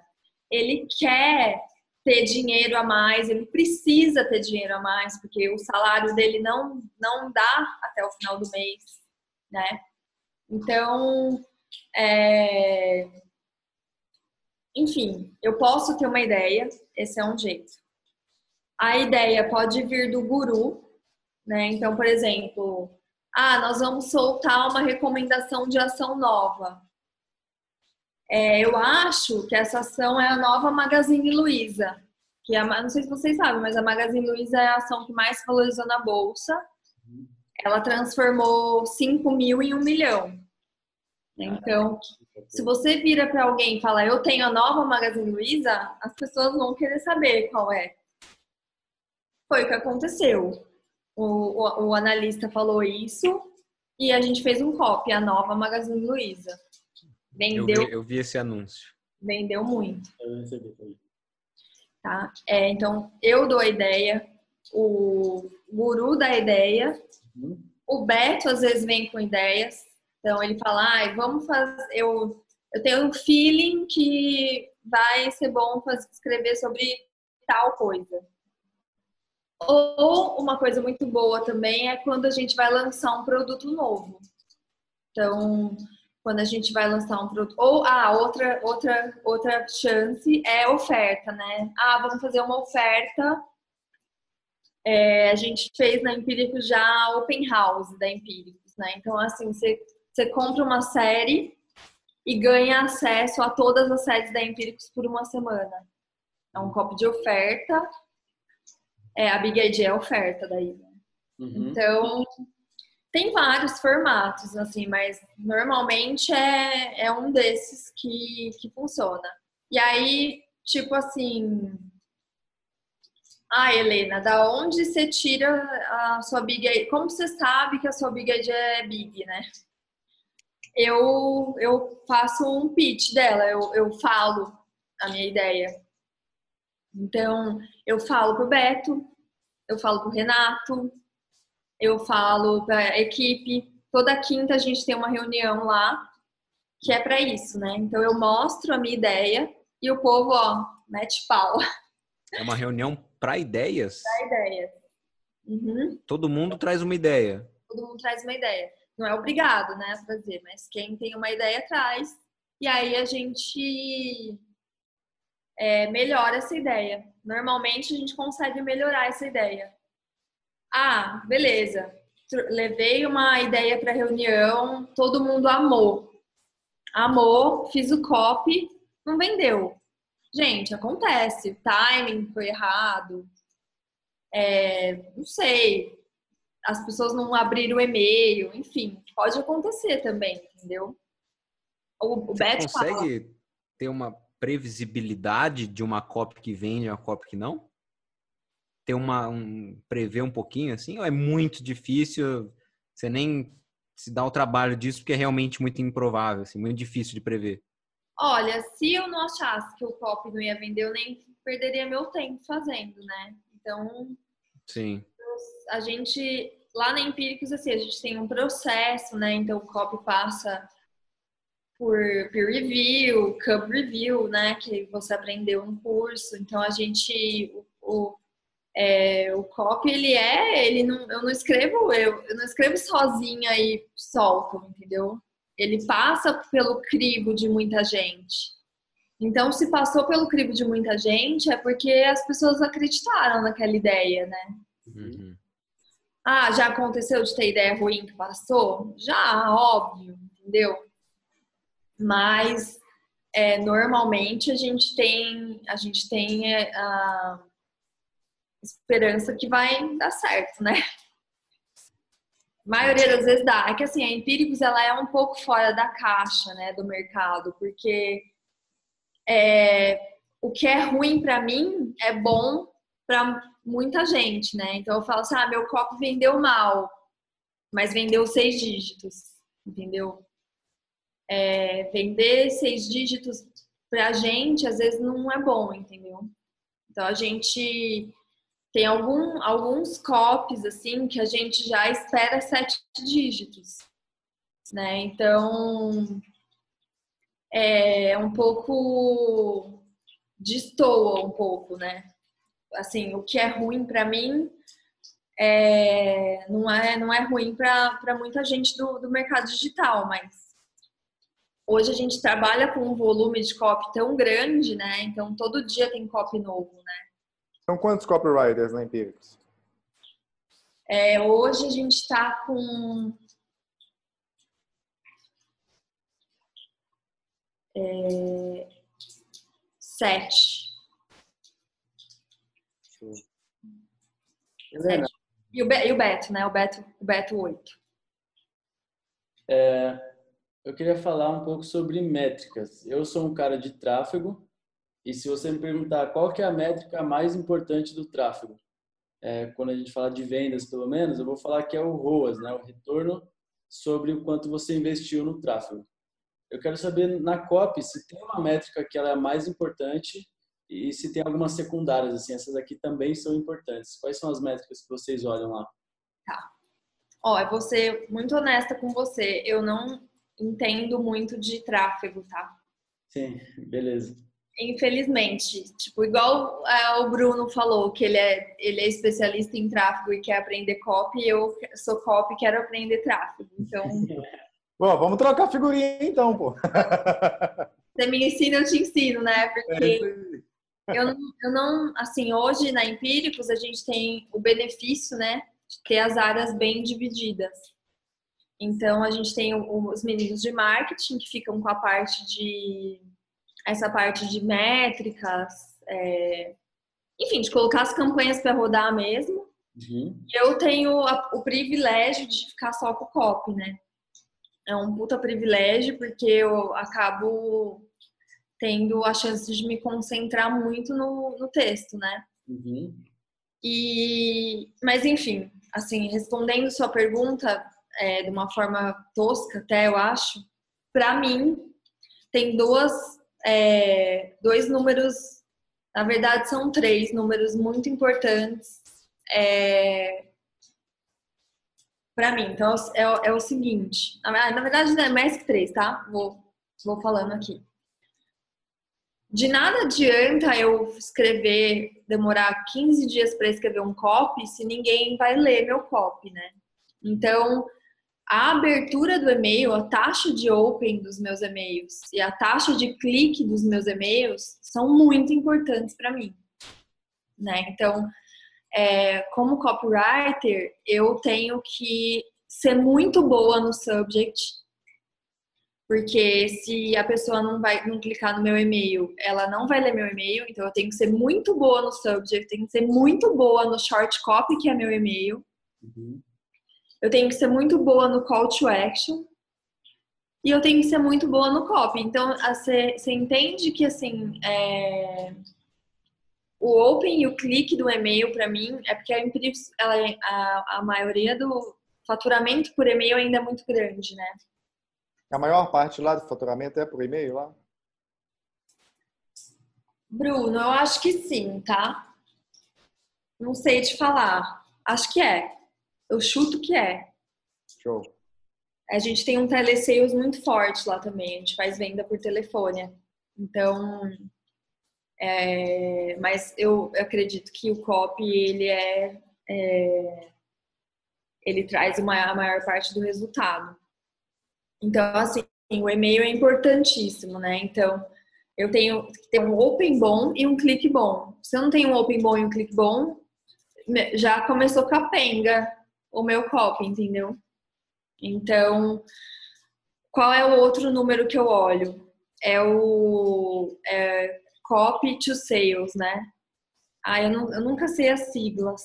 Ele quer ter dinheiro a mais, ele precisa ter dinheiro a mais, porque o salário dele não, não dá até o final do mês, né? Então, é... enfim, eu posso ter uma ideia, esse é um jeito. A ideia pode vir do guru, né? Então, por exemplo, ah, nós vamos soltar uma recomendação de ação nova. É, eu acho que essa ação é a nova Magazine Luiza, que é a, não sei se vocês sabem, mas a Magazine Luiza é a ação que mais valorizou na bolsa. Ela transformou 5 mil em 1 milhão. Então, se você vira para alguém e fala, eu tenho a nova Magazine Luiza, as pessoas vão querer saber qual é. Foi o que aconteceu. O, o, o analista falou isso e a gente fez um copy, a nova Magazine Luiza. Vendeu. Eu vi, eu vi esse anúncio. Vendeu muito. Eu recebi também. Tá? É, então, eu dou a ideia, o guru dá a ideia, uhum. o Beto às vezes vem com ideias. Então, ele fala, ah, vamos fazer. Eu, eu tenho um feeling que vai ser bom fazer, escrever sobre tal coisa. Ou uma coisa muito boa também é quando a gente vai lançar um produto novo. Então, quando a gente vai lançar um produto. Ou a ah, outra, outra, outra chance é oferta, né? Ah, vamos fazer uma oferta. É, a gente fez na Empíricos já open house da Empíricos, né? Então, assim, você, você compra uma série e ganha acesso a todas as séries da Empíricos por uma semana. É um copo de oferta. É, a Big ID é oferta daí. Né? Uhum. Então, tem vários formatos, assim, mas normalmente é, é um desses que, que funciona. E aí, tipo assim. Ah, Helena, da onde você tira a sua Big ID? Como você sabe que a sua Big ID é Big, né? Eu, eu faço um pitch dela, eu, eu falo a minha ideia. Então, eu falo pro Beto, eu falo pro Renato, eu falo para a equipe. Toda quinta a gente tem uma reunião lá que é para isso, né? Então eu mostro a minha ideia e o povo, ó, mete pau. É uma reunião para ideias? Para ideias. Uhum. Todo mundo traz uma ideia. Todo mundo traz uma ideia. Não é obrigado, né, a fazer, mas quem tem uma ideia traz. E aí a gente é, melhora essa ideia. Normalmente a gente consegue melhorar essa ideia. Ah, beleza. Levei uma ideia para reunião, todo mundo amou. Amou, fiz o copy, não vendeu. Gente, acontece. O timing foi errado. É, não sei. As pessoas não abriram o e-mail, enfim, pode acontecer também, entendeu? O, o Você consegue fala, ter uma previsibilidade de uma copy que vende e uma copy que não? ter uma um, prever um pouquinho assim ou é muito difícil você nem se dá o trabalho disso porque é realmente muito improvável assim muito difícil de prever? Olha se eu não achasse que o copy não ia vender eu nem perderia meu tempo fazendo né? Então sim. a gente lá na Empíricos assim a gente tem um processo né? Então o copy passa por peer review, cub review, né, que você aprendeu no curso. Então a gente o, o é, o copy, ele é, ele não, eu não escrevo, eu, eu não escrevo sozinha e solto, entendeu? Ele passa pelo crivo de muita gente. Então, se passou pelo crivo de muita gente, é porque as pessoas acreditaram naquela ideia, né? Uhum. Ah, já aconteceu de ter ideia ruim que passou? Já, óbvio, entendeu? Mas é, normalmente a gente tem, a gente tem é, a esperança que vai dar certo, né? A maioria das vezes dá. É que assim, a Empíricos ela é um pouco fora da caixa, né, do mercado, porque é, o que é ruim para mim é bom para muita gente, né? Então eu falo assim, ah, meu copo vendeu mal, mas vendeu seis dígitos, entendeu? É, vender seis dígitos pra gente às vezes não é bom, entendeu? Então a gente tem algum, alguns copies, assim, que a gente já espera sete dígitos, né? Então, é um pouco destoa um pouco, né? Assim, o que é ruim para mim é, não, é, não é ruim para muita gente do, do mercado digital, mas hoje a gente trabalha com um volume de copy tão grande, né? Então todo dia tem copy novo, né? São quantos copywriters na Empíricos? É, hoje a gente está com é, sete. E o, Be e o Beto, né? O Beto, o Beto oito. É, eu queria falar um pouco sobre métricas. Eu sou um cara de tráfego e se você me perguntar qual que é a métrica mais importante do tráfego, é, quando a gente fala de vendas, pelo menos, eu vou falar que é o ROAS, né? o retorno sobre o quanto você investiu no tráfego. Eu quero saber na COP se tem uma métrica que ela é a mais importante e se tem algumas secundárias, assim, essas aqui também são importantes. Quais são as métricas que vocês olham lá? Tá. Ó, eu vou ser muito honesta com você. Eu não entendo muito de tráfego, tá? Sim, beleza. Infelizmente, tipo, igual é, o Bruno falou, que ele é, ele é especialista em tráfego e quer aprender copy, eu sou copy e quero aprender tráfego. Então. Bom, vamos trocar figurinha então, pô. Você me ensina, eu te ensino, né? Porque é eu, eu não, assim, hoje na Empíricos a gente tem o benefício, né, de ter as áreas bem divididas. Então a gente tem os meninos de marketing que ficam com a parte de essa parte de métricas, é, enfim, de colocar as campanhas para rodar mesmo. Uhum. Eu tenho a, o privilégio de ficar só com o copy, né? É um puta privilégio porque eu acabo tendo a chance de me concentrar muito no, no texto, né? Uhum. E, mas enfim, assim, respondendo sua pergunta é, de uma forma tosca, até eu acho, para mim tem duas é, dois números, na verdade são três números muito importantes é, para mim. Então é, é, o seguinte, na, na verdade não é mais que três, tá? Vou, vou falando aqui. De nada adianta eu escrever, demorar 15 dias para escrever um copy se ninguém vai ler meu copy, né? Então, a abertura do e-mail, a taxa de open dos meus e-mails e a taxa de clique dos meus e-mails são muito importantes para mim. Né? Então, é, como copywriter, eu tenho que ser muito boa no subject, porque se a pessoa não vai não clicar no meu e-mail, ela não vai ler meu e-mail, então eu tenho que ser muito boa no subject, tenho que ser muito boa no short copy, que é meu e-mail. Uhum eu tenho que ser muito boa no call to action e eu tenho que ser muito boa no copy. Então, você entende que, assim, é... o open e o clique do e-mail, para mim, é porque a, ela, é, a, a maioria do faturamento por e-mail ainda é muito grande, né? A maior parte lá do faturamento é por e-mail lá? Bruno, eu acho que sim, tá? Não sei te falar. Acho que é. Eu chuto que é. Show. A gente tem um telesales muito forte lá também. A gente faz venda por telefone. Então, é, mas eu acredito que o copy ele é, é ele traz uma, a maior parte do resultado. Então, assim, o e-mail é importantíssimo, né? Então, eu tenho que ter um open bom e um clique bom. Se eu não tenho um open bom e um clique bom, já começou capenga o meu copy, entendeu? Então, qual é o outro número que eu olho? É o é, copy to sales, né? Ah, eu, não, eu nunca sei as siglas.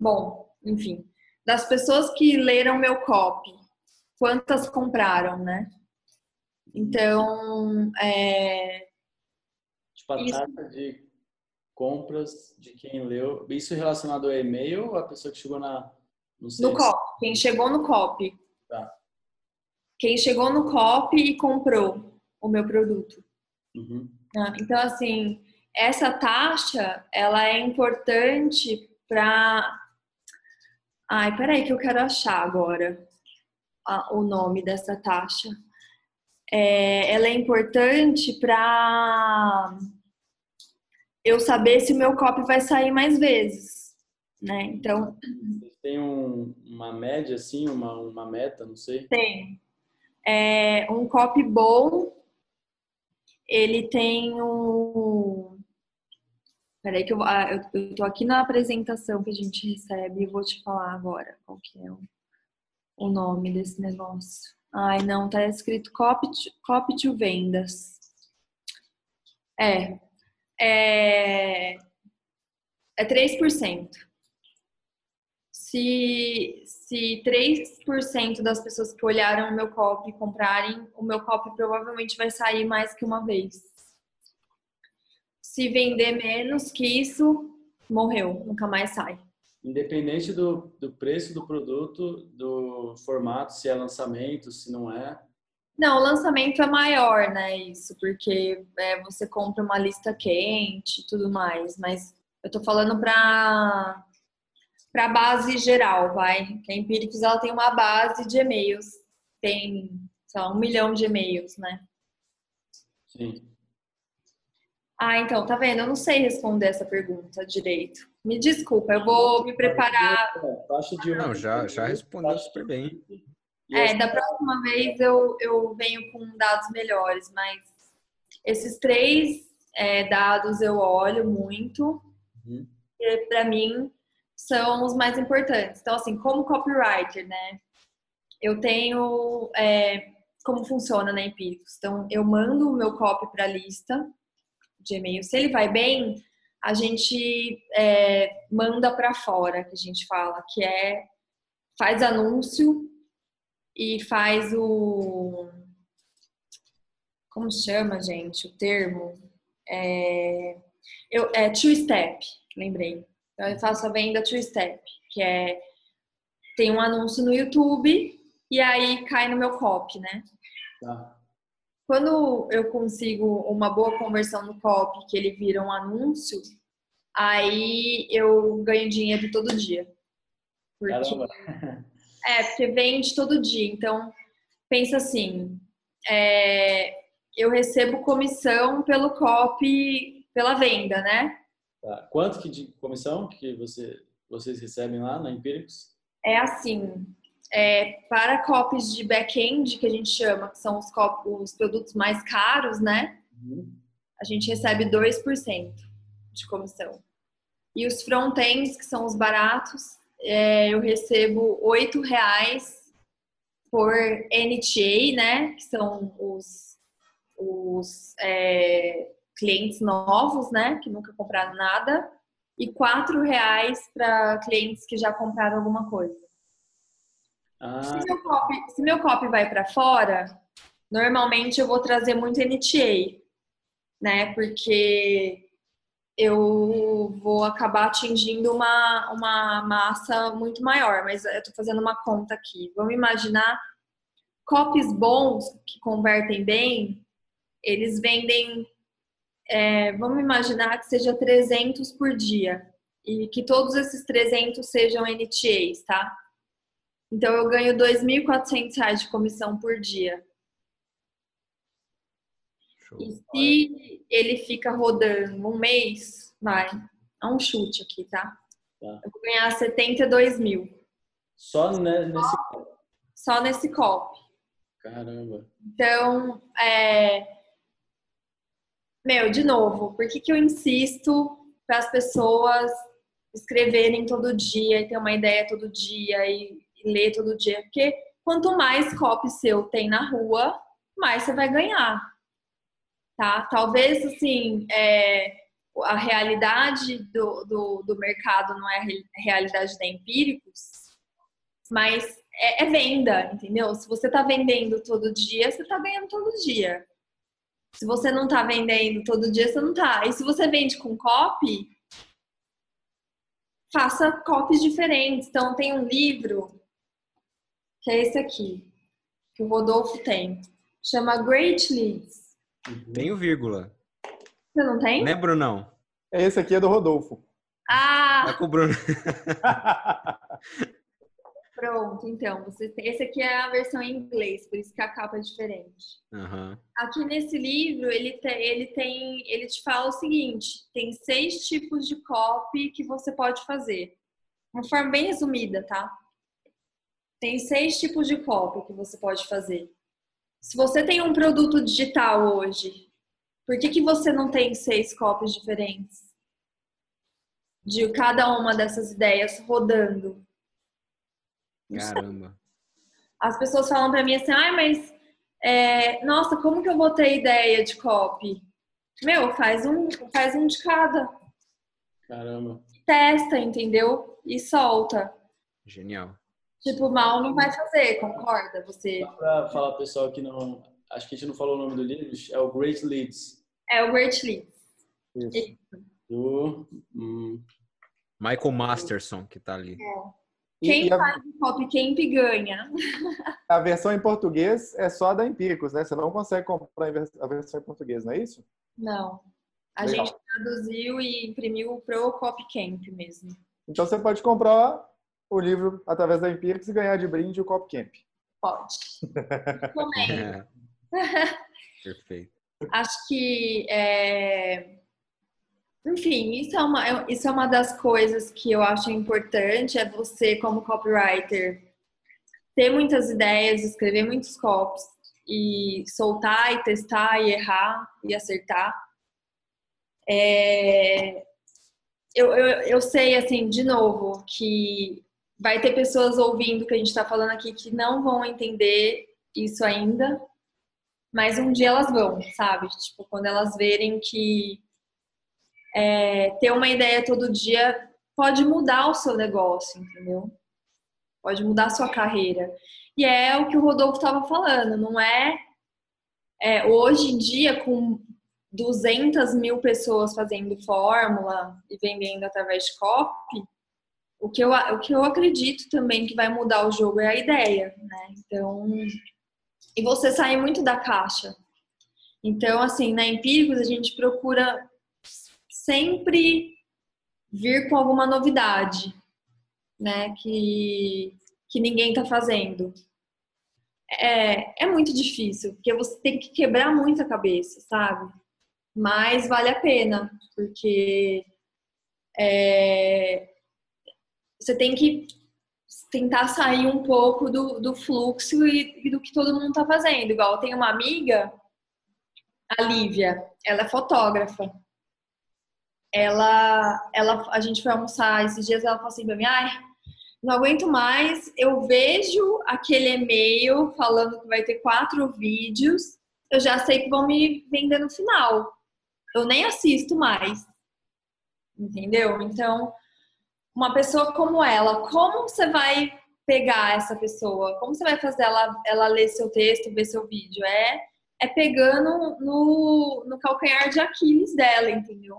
Bom, enfim, das pessoas que leram meu copy, quantas compraram, né? Então, é... Tipo, a taxa de compras de quem leu. Isso relacionado ao e-mail ou a pessoa que chegou na. No, COP. Quem chegou no COP. Tá. Quem chegou no COP e comprou o meu produto. Uhum. Ah, então, assim, essa taxa, ela é importante para... Ai, peraí que eu quero achar agora o nome dessa taxa. É, ela é importante para eu saber se o meu copy vai sair mais vezes, né? Então tem um, uma média assim, uma, uma meta, não sei. Tem. É, um copy bom, ele tem um Peraí que eu, ah, eu, eu tô aqui na apresentação que a gente recebe e vou te falar agora qual que é o, o nome desse negócio. Ai, não, tá escrito copy to, copy to vendas. É, é, é 3%. Se, se 3% das pessoas que olharam o meu copy comprarem, o meu copy provavelmente vai sair mais que uma vez. Se vender menos que isso, morreu, nunca mais sai. Independente do, do preço do produto, do formato, se é lançamento, se não é, não, o lançamento é maior, né? Isso, porque é, você compra uma lista quente e tudo mais. Mas eu tô falando para para base geral, vai. Que a Empíricos ela tem uma base de e-mails, tem só um milhão de e-mails, né? Sim. Ah, então, tá vendo? Eu não sei responder essa pergunta direito. Me desculpa, eu vou me preparar. Taxa de Não, já, já respondeu super bem. É, da próxima vez eu, eu venho com dados melhores, mas esses três é, dados eu olho muito. Uhum. E para mim são os mais importantes. Então, assim, como copywriter, né? Eu tenho é, como funciona na Empíricos. Então, eu mando o meu copy para a lista de e-mail. Se ele vai bem, a gente é, manda para fora, que a gente fala, que é faz anúncio e faz o como chama, gente, o termo é, eu, é two step, lembrei. Então eu faço a venda two step, que é tem um anúncio no YouTube e aí cai no meu copy, né? Tá. Quando eu consigo uma boa conversão no copy, que ele vira um anúncio, aí eu ganho dinheiro todo dia. Porque, Caramba. é, porque vende todo dia. Então, pensa assim, é, eu recebo comissão pelo copy, pela venda, né? Tá. Quanto que de comissão que você, vocês recebem lá na Empíricos? É assim, é, para copies de back-end, que a gente chama, que são os, os produtos mais caros, né? Uhum. A gente recebe 2% de comissão. E os front-ends, que são os baratos, é, eu recebo R$ 8,00 por NTA, né? Que são os, os é, clientes novos, né? Que nunca compraram nada. E R$ 4,00 para clientes que já compraram alguma coisa. Ah, Se meu copy, se meu copy vai para fora, normalmente eu vou trazer muito NTA, né? Porque eu vou acabar atingindo uma, uma massa muito maior, mas eu tô fazendo uma conta aqui. Vamos imaginar copies bons que convertem bem, eles vendem, é, vamos imaginar que seja 300 por dia e que todos esses 300 sejam NTAs, tá? Então eu ganho R$ 2.400 de comissão por dia. Show. E se ele fica rodando um mês, vai, é um chute aqui, tá? Tá. Eu vou ganhar 72 mil só ne- nesse. só nesse copy. Caramba. Então, é... meu, de novo, por que, que eu insisto para as pessoas escreverem todo dia e ter uma ideia todo dia e, e ler todo dia? Porque quanto mais copy seu tem na rua, mais você vai ganhar. Tá? Talvez, assim, é, a realidade do, do, do mercado não é a re- realidade da Empíricos, mas é, é venda, entendeu? Se você tá vendendo todo dia, você tá ganhando todo dia. Se você não tá vendendo todo dia, você não tá. E se você vende com copy, faça copies diferentes. Então, tem um livro, que é esse aqui, que o Rodolfo tem. Chama Great Leads. Tenho vírgula. Você não tem? Né, Brunão? Esse aqui é do Rodolfo. Ah, Tá com o Bruno. pronto. Então, você tem... esse aqui é a versão em inglês, por isso que a capa é diferente. Aham. Aqui nesse livro, ele tem, ele tem, ele te fala o seguinte: tem seis tipos de copy que você pode fazer. Uma forma bem resumida, tá? Tem seis tipos de copy que você pode fazer. Se você tem um produto digital hoje, por que, que você não tem seis copies diferentes? De cada uma dessas ideias rodando. Caramba. As pessoas falam pra mim assim, ai, mas é, nossa, como que eu vou ter ideia de copy? Meu, faz um, faz um de cada. Caramba. Testa, entendeu? E solta. Genial. Tipo, mal não vai fazer, concorda? Você Só pra falar pro pessoal que não. Acho que a gente não falou o nome do livro, é o Great Leads. é o Great Leads. Isso. Do. hum, Michael Masterson, que tá ali. E- Quem e a, faz o copy camp ganha. a versão em português é só da Empíricos, né? Você não consegue comprar a versão em português, não é isso? Não. A Legal. gente traduziu e imprimiu pro copy camp mesmo. Então você pode comprar o livro através da Empíricos e ganhar de brinde o Cop Camp. Pode. Recomendo. É. Perfeito. Acho que é, enfim, isso é, uma, isso é uma das coisas que eu acho importante, é você, como copywriter, ter muitas ideias, escrever muitos copies e soltar e testar e errar e acertar. É, eu, eu, eu sei, assim, de novo, que vai ter pessoas ouvindo o que a gente está falando aqui que não vão entender isso ainda, mas um dia elas vão, sabe? Tipo, quando elas verem que é, ter uma ideia todo dia pode mudar o seu negócio, entendeu? Pode mudar a sua carreira. E é o que o Rodolfo estava falando, não é, é, hoje em dia com 200 mil pessoas fazendo fórmula e vendendo através de copy, o que, eu, o que eu acredito também que vai mudar o jogo é a ideia, né? Então, e você sair muito da caixa. Então, assim, na Empíricos a gente procura sempre vir com alguma novidade, né? Que, que ninguém tá fazendo. É, é muito difícil, porque você tem que quebrar muito a cabeça, sabe? Mas vale a pena, porque é, você tem que tentar sair um pouco do, do fluxo e, e do que todo mundo está fazendo. Igual, tenho uma amiga, a Lívia, ela é fotógrafa. Ela, ela, a gente foi almoçar esses dias, ela falou assim pra mim, ai, não aguento mais, eu vejo aquele e-mail falando que vai ter quatro vídeos, eu já sei que vão me vender no final. Eu nem assisto mais. Entendeu? Então, uma pessoa como ela, como você vai pegar essa pessoa? Como você vai fazer ela, ela ler seu texto, ver seu vídeo? É, é pegando no, no calcanhar de Aquiles dela, entendeu?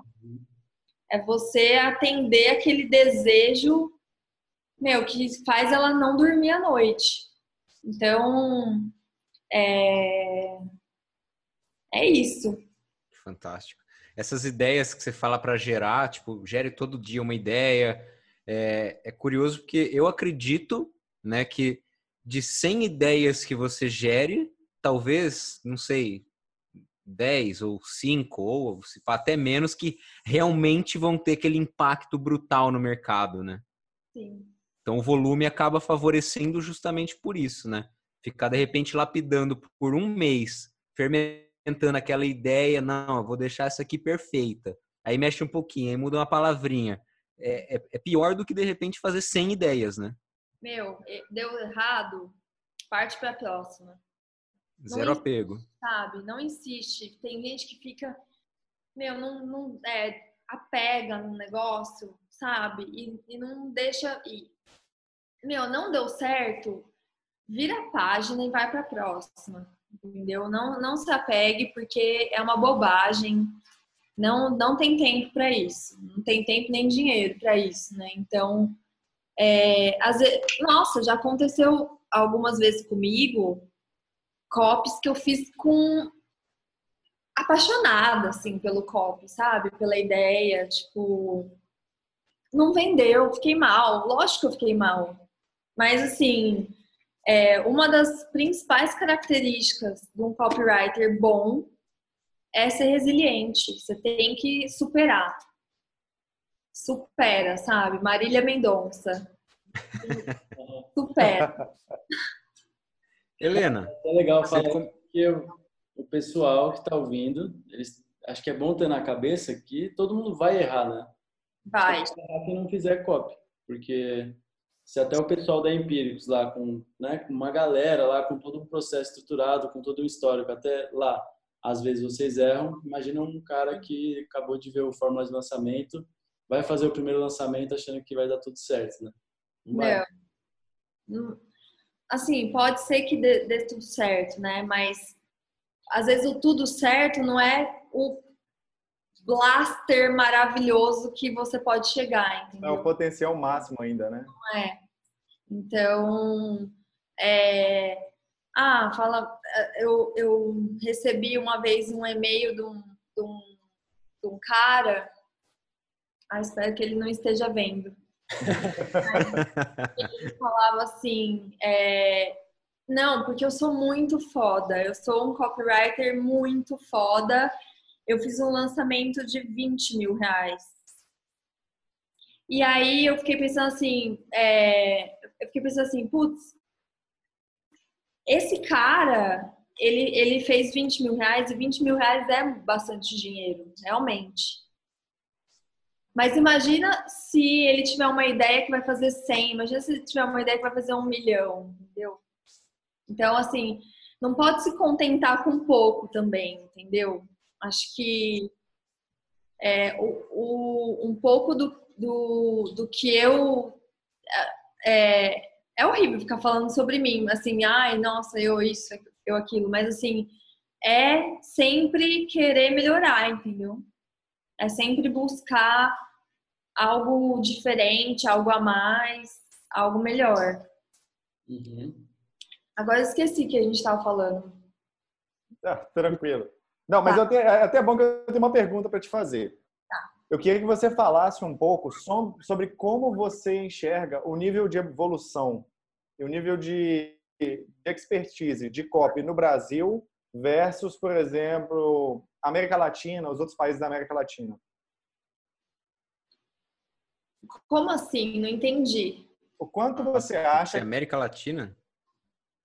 É você atender aquele desejo, meu, que faz ela não dormir à noite. Então, é, é isso. Fantástico. Essas ideias que você fala para gerar, tipo, gere todo dia uma ideia, é, é curioso porque eu acredito né, que de 100 ideias que você gere, talvez, não sei, 10 ou 5 ou até menos que realmente vão ter aquele impacto brutal no mercado, né? Sim. Então o volume acaba favorecendo justamente por isso, né? Ficar de repente lapidando por um mês, fermentando aquela ideia, não, eu vou deixar essa aqui perfeita. Aí mexe um pouquinho, aí muda uma palavrinha é, é, é pior do que de repente fazer 100 ideias, né? Meu, deu errado, parte para a próxima. Zero não apego. Sabe? Não insiste. Tem gente que fica, meu, não, não é, apega no negócio, sabe? E, e não deixa ir. Meu, não deu certo, vira a página e vai para a próxima. Entendeu? Não, não se apegue porque é uma bobagem não, não tem tempo para isso, não tem tempo nem dinheiro para isso, né? Então, é, às vezes, nossa, já aconteceu algumas vezes comigo, copies que eu fiz com apaixonada, assim, pelo copy, sabe? Pela ideia, tipo, não vendeu, fiquei mal, lógico que eu fiquei mal, mas assim, é, uma das principais características de um copywriter bom é ser resiliente. Você tem que superar. Supera, sabe? Marília Mendonça. Supera. Helena. É legal falar que eu, o pessoal que está ouvindo, eles, acho que é bom ter na cabeça que todo mundo vai errar, né? Vai. Quem não fizer copy. Porque se até o pessoal da Empíricos lá, com, né, com uma galera lá, com todo um processo estruturado, com todo um histórico, até lá, às vezes vocês erram. Imagina um cara que acabou de ver o Fórmula de lançamento, vai fazer o primeiro lançamento achando que vai dar tudo certo, né? Não vai. Não. Assim, pode ser que dê, dê tudo certo, né? Mas às vezes o tudo certo não é o blaster maravilhoso que você pode chegar, entendeu? É o potencial máximo ainda, né? Não é. Então, é, ah, fala, eh, eu, eu recebi uma vez um e-mail de um, de um, de um cara. Ah, espero que ele não esteja vendo. ele falava assim: é, Não, porque eu sou muito foda, eu sou um copywriter muito foda eu fiz um lançamento de 20 mil reais. E aí eu fiquei pensando assim, é, eu fiquei pensando assim, putz, esse cara, ele, ele fez 20 mil reais e 20 mil reais é bastante dinheiro, realmente. Mas imagina se ele tiver uma ideia que vai fazer 100, imagina se ele tiver uma ideia que vai fazer um milhão, entendeu? Então, assim, não pode se contentar com pouco também, entendeu? Acho que é, o, o, um pouco do, do, do que eu. É, é horrível ficar falando sobre mim, assim, ai, nossa, eu isso, eu aquilo, mas assim, é sempre querer melhorar, entendeu? É sempre buscar algo diferente, algo a mais, algo melhor. Uhum. Agora eu esqueci que a gente estava falando. Ah, tranquilo. Não, mas tá. é até bom que eu tenho uma pergunta para te fazer. Eu queria que você falasse um pouco sobre como você enxerga o nível de evolução e o nível de expertise de copy no Brasil versus, por exemplo, América Latina, os outros países da América Latina. Como assim? Não entendi. O quanto você acha. América Latina?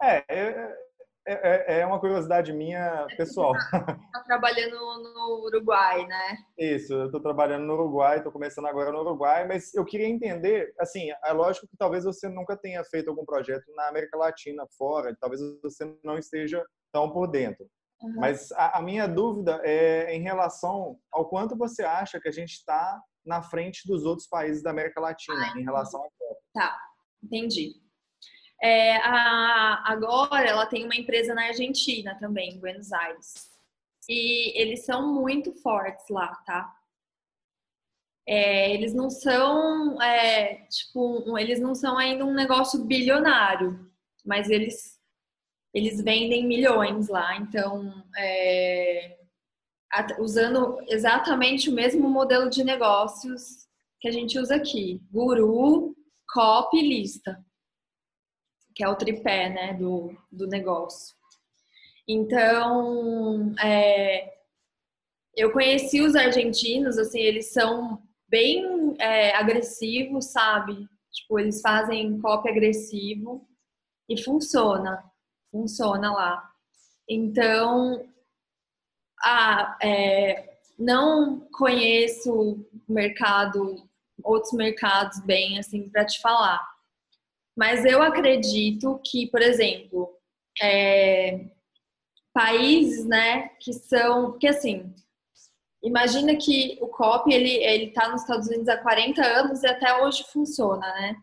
É, é, é, é uma curiosidade minha pessoal. Está trabalhando no Uruguai, né? Isso, eu estou trabalhando no Uruguai, estou começando agora no Uruguai, mas eu queria entender, assim, é lógico que talvez você nunca tenha feito algum projeto na América Latina, fora, talvez você não esteja tão por dentro. Uhum. Mas a, a, minha dúvida é em relação ao quanto você acha que a gente está na frente dos outros países da América Latina em relação a Tá, entendi. É, a, agora ela tem uma empresa na Argentina também, em Buenos Aires. E eles são muito fortes lá, tá? É, eles não são, é, tipo, eles não são ainda um negócio bilionário, mas eles, eles vendem milhões lá. Então, é, usando exatamente o mesmo modelo de negócios que a gente usa aqui: guru, copy, lista que é o tripé né, do, do negócio. Então, é, eu conheci os argentinos, assim, eles são bem é, agressivos, sabe? Tipo, eles fazem copy agressivo e funciona, funciona lá. Então, ah, é, não conheço mercado, outros mercados bem, assim, para te falar. Mas eu acredito que, por exemplo, é, países, né, que são, porque assim, imagina que o COP ele ele está nos Estados Unidos há 40 anos e até hoje funciona, né?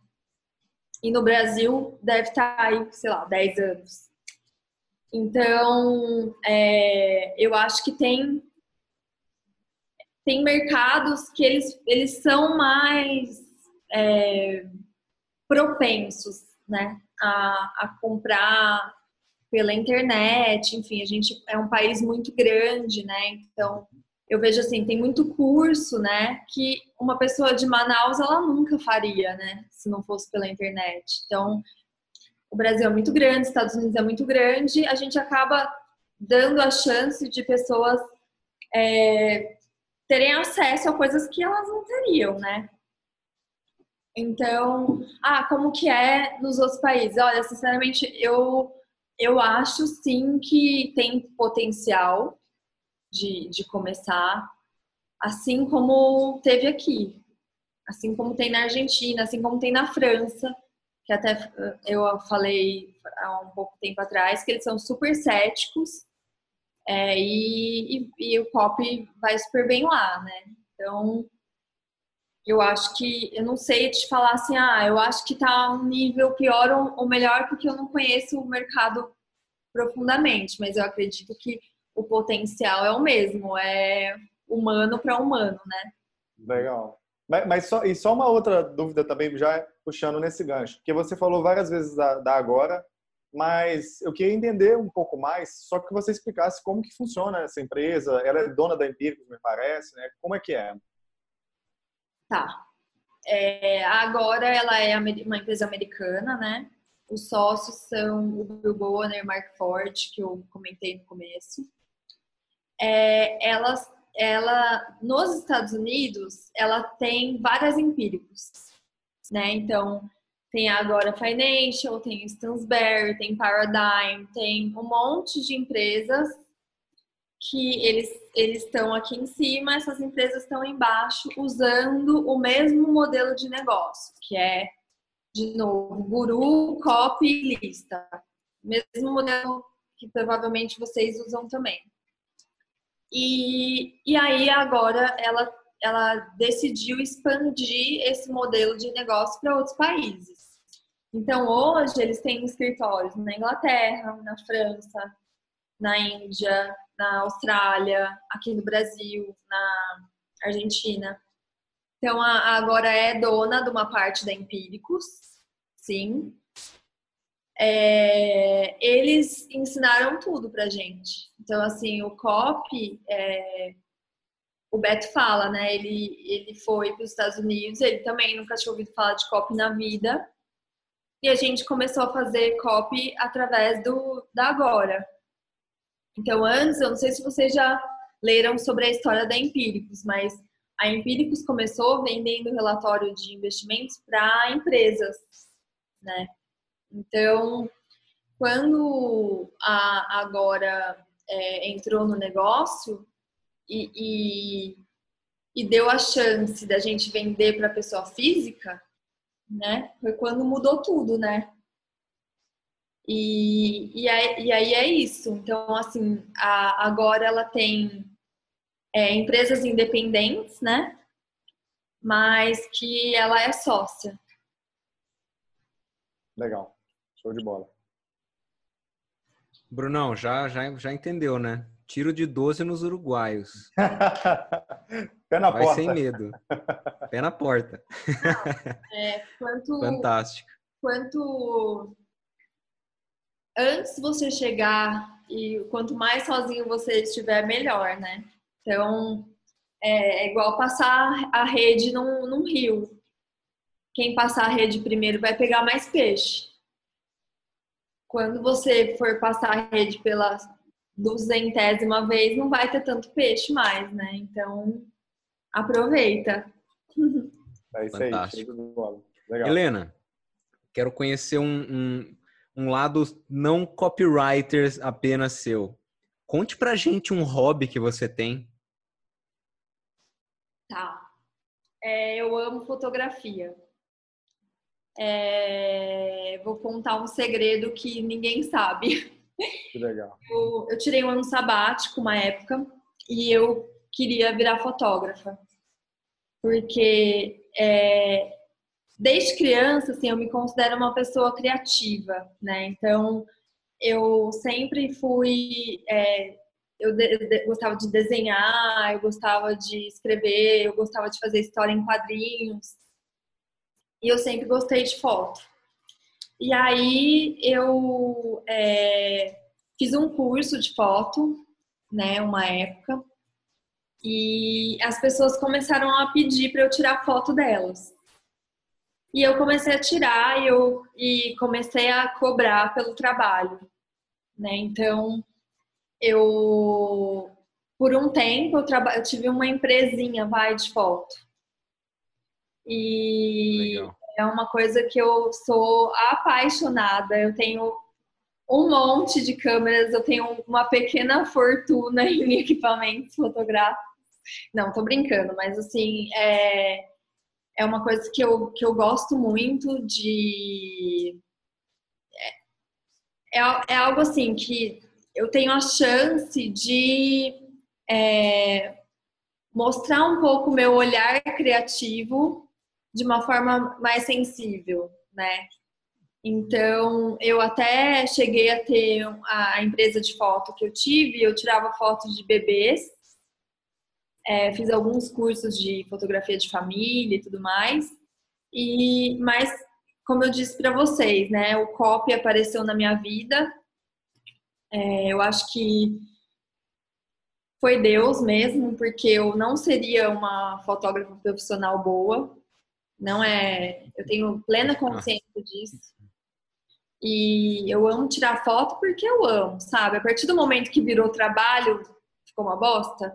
E no Brasil deve estar tá aí, sei lá, 10 anos. Então, é, eu acho que tem tem mercados que eles, eles são mais é, propensos, né, a, a comprar pela internet, enfim, a gente é um país muito grande, né? Então, eu vejo assim, tem muito curso, né, que uma pessoa de Manaus ela nunca faria, né, se não fosse pela internet. Então, o Brasil é muito grande, os Estados Unidos é muito grande, a gente acaba dando a chance de pessoas é, terem acesso a coisas que elas não teriam, né? Então, ah, como que é nos outros países? Olha, sinceramente, eu, eu acho sim que tem potencial de, de começar, assim como teve aqui, assim como tem na Argentina, assim como tem na França, que até eu falei há um pouco tempo atrás, que eles são super céticos é, e, e, e o pop vai super bem lá, né? Então, eu acho que, eu não sei te falar assim, ah, eu acho que está um nível pior ou melhor, porque eu não conheço o mercado profundamente, mas eu acredito que o potencial é o mesmo, é humano para humano, né? Legal. Mas, mas, só, e só uma outra dúvida também, já puxando nesse gancho, porque você falou várias vezes da, da agora, mas eu queria entender um pouco mais, só que você explicasse como que funciona essa empresa, ela é dona da Empíricos, me parece, né? Como é que é? Tá. É, agora ela é uma empresa americana, né? Os sócios são o Bill Bonner, Mark Ford, que eu comentei no começo. É, elas, ela nos Estados Unidos, ela tem várias empíricos, né? Então, tem agora Financial, tem Stansberry, tem Paradigm, tem um monte de empresas que eles eles estão aqui em cima, essas empresas estão embaixo usando o mesmo modelo de negócio, que é de novo, guru, copy, lista. Mesmo modelo que provavelmente vocês usam também. E, e aí agora ela, ela decidiu expandir esse modelo de negócio para outros países. Então hoje eles têm escritórios na Inglaterra, na França, na Índia, na Austrália, aqui no Brasil, na Argentina. Então a, agora é dona de uma parte da Empíricos, sim. É, eles ensinaram tudo pra gente. Então, assim, o COP, é, o Beto fala, né? Ele, ele foi para os Estados Unidos, ele também nunca tinha ouvido falar de COP na vida. E a gente começou a fazer COP através do da Agora. Então, antes, eu não sei se vocês já leram sobre a história da Empíricos, mas a Empíricos começou vendendo relatório de investimentos para empresas, né? Então, quando a Agora é, entrou no negócio e, e, e deu a chance da gente vender para pessoa física, né? Foi quando mudou tudo, né? E, e, aí, e aí é isso. Então, assim, a, agora ela tem é, empresas independentes, né? Mas que ela é sócia. Legal. Show de bola. Brunão, já, já, já entendeu, né? Tiro de 12 nos uruguaios. Pé na Vai porta. sem medo. Pé na porta. É, quanto, Fantástico. quanto antes você chegar e quanto mais sozinho você estiver, melhor, né? Então, é, é igual passar a rede num, num rio. Quem passar a rede primeiro vai pegar mais peixe. Quando você for passar a rede pela duzentésima vez, não vai ter tanto peixe mais, né? Então, aproveita. É isso aí. Fantástico. bola. Legal. Helena, quero conhecer um, um, um lado não copywriter apenas seu. Conte pra gente um hobby que você tem. Tá. É, eu amo fotografia. É, vou contar um segredo que ninguém sabe. Que legal. Eu, eu tirei um ano sabático uma época e eu queria virar fotógrafa. Porque é, desde criança, assim, eu me considero uma pessoa criativa, né? Então, eu sempre fui... É, eu de, de, gostava de desenhar, eu gostava de escrever, eu gostava de fazer história em quadrinhos. E eu sempre gostei de foto. E aí eu é, fiz um curso de foto, né, uma época, e as pessoas começaram a pedir para eu tirar foto delas. E eu comecei a tirar e, eu, e comecei a cobrar pelo trabalho, né? Então, eu por um tempo eu, traba, eu tive uma empresinha vai de foto e Legal. é uma coisa que eu sou apaixonada. Eu tenho um monte de câmeras, eu tenho uma pequena fortuna em equipamentos fotográficos. Não, tô brincando, mas assim, é, é uma coisa que eu, que eu gosto muito de. É, é algo assim que eu tenho a chance de é, mostrar um pouco meu olhar criativo de uma forma mais sensível, né? Então, eu até cheguei a ter a empresa de foto que eu tive, eu tirava fotos de bebês, é, fiz alguns cursos de fotografia de família e tudo mais. E, mas, como eu disse para vocês, né, o copy apareceu na minha vida. É, eu acho que foi Deus mesmo, porque eu não seria uma fotógrafa profissional boa não é. Eu tenho plena consciência disso. E eu amo tirar foto porque eu amo, sabe? A partir do momento que virou trabalho, ficou uma bosta.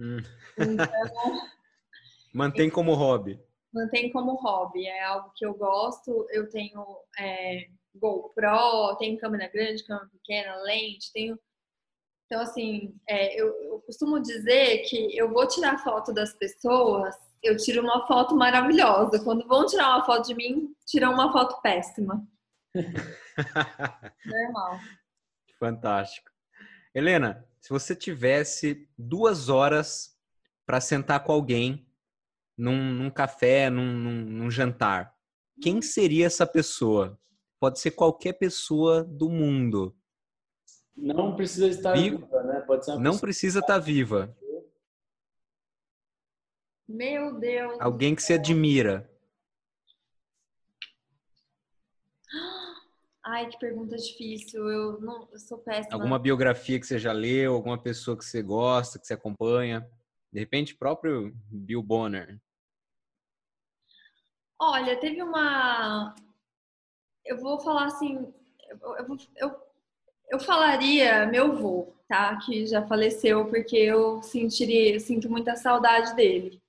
Hum. Então, Mantém como hobby. mantém como hobby. É algo que eu gosto. Eu tenho é, GoPro, tenho câmera grande, câmera pequena, lente, tenho. Então, assim, é, eu, eu costumo dizer que eu vou tirar foto das pessoas, eu tiro uma foto maravilhosa. Quando vão tirar uma foto de mim, tiram uma foto péssima. Normal. Fantástico. Helena, se você tivesse duas horas para sentar com alguém num, num café, num, num, num jantar, quem seria essa pessoa? Pode ser qualquer pessoa do mundo. Não precisa estar Vivo. viva, né? Pode ser Não precisa estar viva. Meu Deus. Alguém que se admira. Ai, que pergunta difícil. Eu não, eu sou péssima. Alguma biografia que você já leu, alguma pessoa que você gosta, que você acompanha. De repente, próprio Bill Bonner. Olha, teve uma. Eu vou falar assim. Eu, eu, eu, eu falaria meu avô, tá? Que já faleceu, porque eu sentiria, eu sinto muita saudade dele.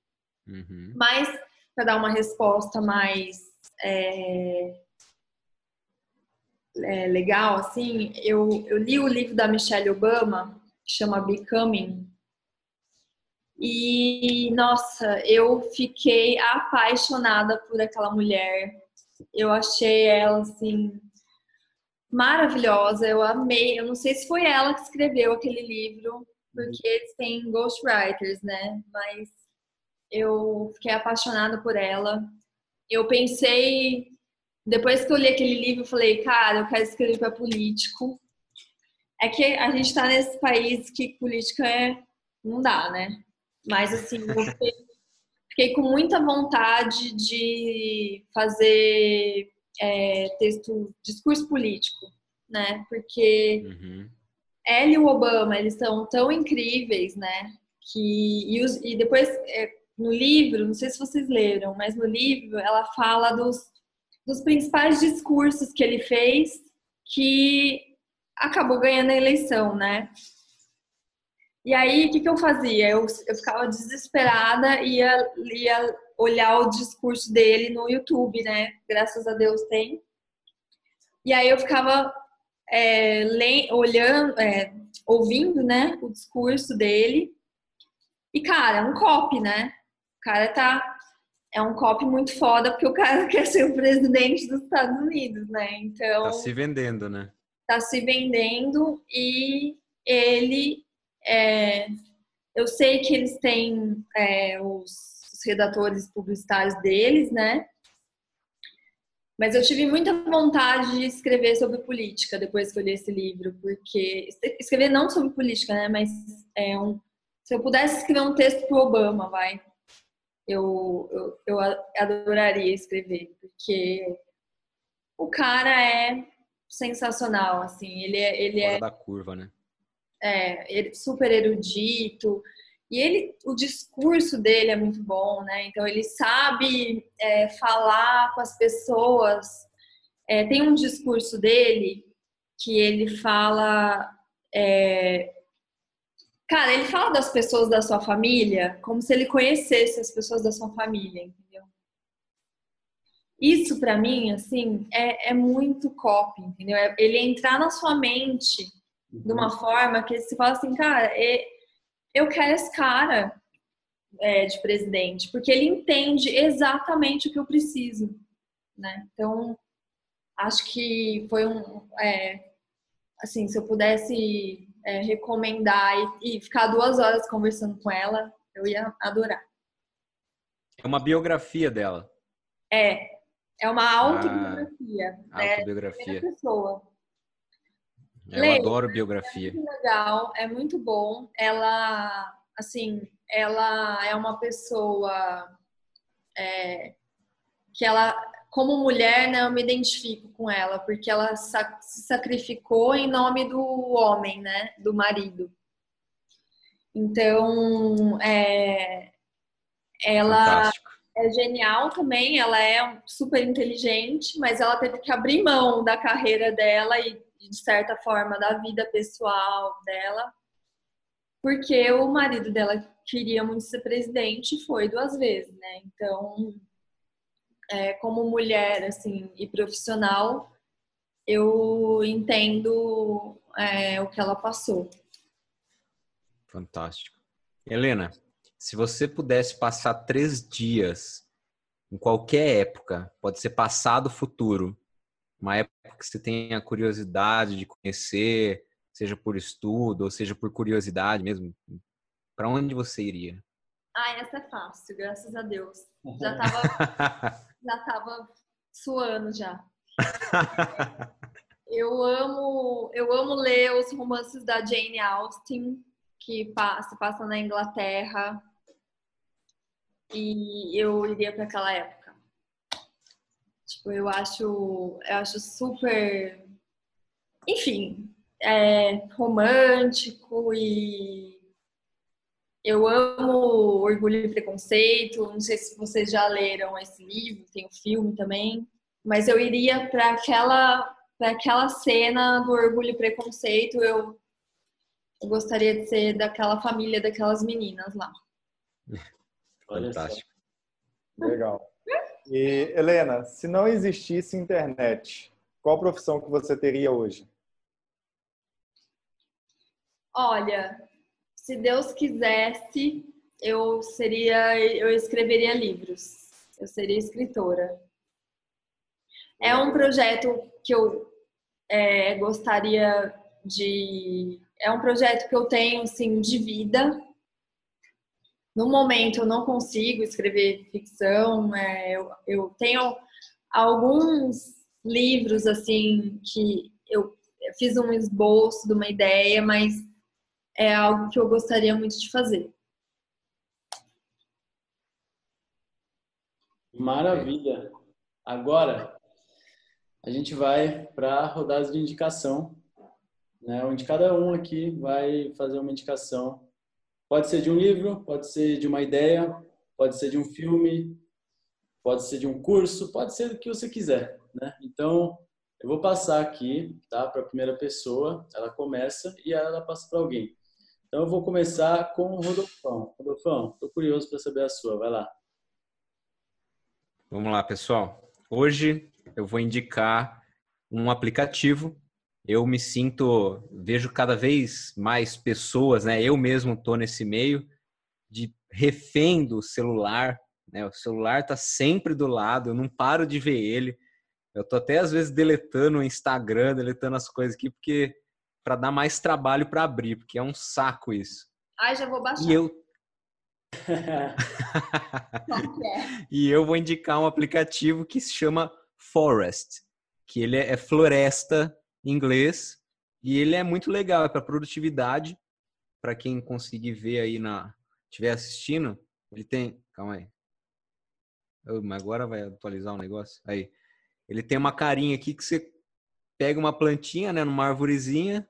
Uhum. Mas, para dar uma resposta mais é, é, legal, assim, eu, eu li o livro da Michelle Obama, que chama Becoming. E, nossa, eu fiquei apaixonada por aquela mulher. Eu achei ela, assim, maravilhosa. Eu amei. Eu não sei se foi ela que escreveu aquele livro, porque eles têm ghostwriters, né? Mas eu fiquei apaixonada por ela. Eu pensei, depois que eu li aquele livro, eu falei, cara, eu quero escrever para político. É que a gente está nesse país que política é não dá, né? Mas assim, eu fiquei, fiquei com muita vontade de fazer é, texto, discurso político, né? Porque Uhum. ela e o Obama, eles são tão incríveis, né? Que, e, os- e depois, é, no livro, não sei se vocês leram, mas no livro ela fala dos, dos principais discursos que ele fez que acabou ganhando a eleição, né? E aí, o que, que eu fazia? Eu, eu ficava desesperada e ia, ia olhar o discurso dele no YouTube, né? Graças a Deus tem. E aí eu ficava é, le- olhando, é, ouvindo, né, o discurso dele. E, cara, um copy, né? O cara tá. É um copy muito foda, porque o cara quer ser o presidente dos Estados Unidos, né? Então, Tá se vendendo, né? tá se vendendo e ele. é, eu sei que eles têm é, os, os redatores publicitários deles, né? Mas eu tive muita vontade de escrever sobre política depois que eu li esse livro, porque escrever não sobre política, né? Mas é um, se eu pudesse escrever um texto pro Obama, vai, eu, eu, eu adoraria escrever, porque o cara é sensacional, assim, ele é, ele Fora é da curva, né? é, ele- super erudito. E ele, o discurso dele é muito bom, né? Então ele sabe é, falar com as pessoas. É, tem um discurso dele que ele fala, é, cara, ele fala das pessoas da sua família como se ele conhecesse as pessoas da sua família, entendeu? Isso para mim, assim, é, é muito copy, entendeu? É ele entrar na sua mente de uma forma que você fala assim, cara, é- eu quero esse cara é, de presidente, porque ele entende exatamente o que eu preciso, né? Então, acho que foi um, é, assim, se eu pudesse é, recomendar e, e ficar duas horas conversando com ela, eu ia adorar. É uma biografia dela. É, é uma autobiografia, né? Primeira Autobiografia. pessoa. Eu Leia. adoro biografia. muito legal, é muito bom. Ela, assim, ela é uma pessoa é, que ela, como mulher, né, eu me identifico com ela, porque ela se sacrificou em nome do homem, né, do marido. Então, é, ela Fantástico. é genial também, ela é super inteligente, mas ela teve que abrir mão da carreira dela e, de certa forma, da vida pessoal dela porque o marido dela queria muito ser presidente e foi duas vezes, né? Então, é, como mulher, assim, e profissional, eu entendo é, o que ela passou. Fantástico. Helena, se você pudesse passar três dias em qualquer época, pode ser passado, futuro, uma época que você tenha curiosidade de conhecer, seja por estudo ou seja por curiosidade mesmo, para onde você iria? Ah, essa é fácil, graças a Deus. Já tava, já tava suando já. Eu amo, eu amo ler os romances da Jane Austen, que se passam na Inglaterra. E eu iria para aquela época. Tipo, eu acho, eu acho super, enfim, é, romântico e eu amo Orgulho e Preconceito. Não sei se vocês já leram esse livro, tem o um filme também. Mas eu iria para aquela, para aquela cena do Orgulho e Preconceito. Eu, eu gostaria de ser daquela família, daquelas meninas lá. Fantástico. Legal. E, Helena, se não existisse internet, qual profissão que você teria hoje? Olha, se Deus quisesse, eu seria, eu escreveria livros. Eu seria escritora. É um projeto que eu é, gostaria de. É um projeto que eu tenho, assim, de vida. No momento, eu não consigo escrever ficção. É, eu, eu tenho alguns livros, assim, que eu fiz um esboço de uma ideia, mas é algo que eu gostaria muito de fazer. Maravilha. Agora a gente vai para a rodada de indicação, né? Onde cada um aqui vai fazer uma indicação. Pode ser de um livro, pode ser de uma ideia, pode ser de um filme, pode ser de um curso, pode ser do que você quiser, né? Então eu vou passar aqui, tá, para a primeira pessoa. Ela começa e ela passa para alguém. Então eu vou começar com o Rodolfão. Rodolfão, estou curioso para saber a sua. Vai lá. Vamos lá, pessoal. Hoje eu vou indicar um aplicativo. Eu me sinto, vejo cada vez mais pessoas, né? Eu mesmo estou nesse meio de refém do celular. Né? O celular está sempre do lado, eu não paro de ver ele. Eu tô até às vezes deletando o Instagram, deletando as coisas aqui, porque para dar mais trabalho para abrir, porque é um saco isso. Ai, já vou baixar. E eu e eu vou indicar um aplicativo que se chama Forest, que ele é, é floresta em inglês e ele é muito legal, é para produtividade, para quem conseguir ver aí na estiver assistindo, ele tem, calma aí. Oh, mas agora vai atualizar o um negócio. Aí. Ele tem uma carinha aqui que você pega uma plantinha, né, numa arvorezinha,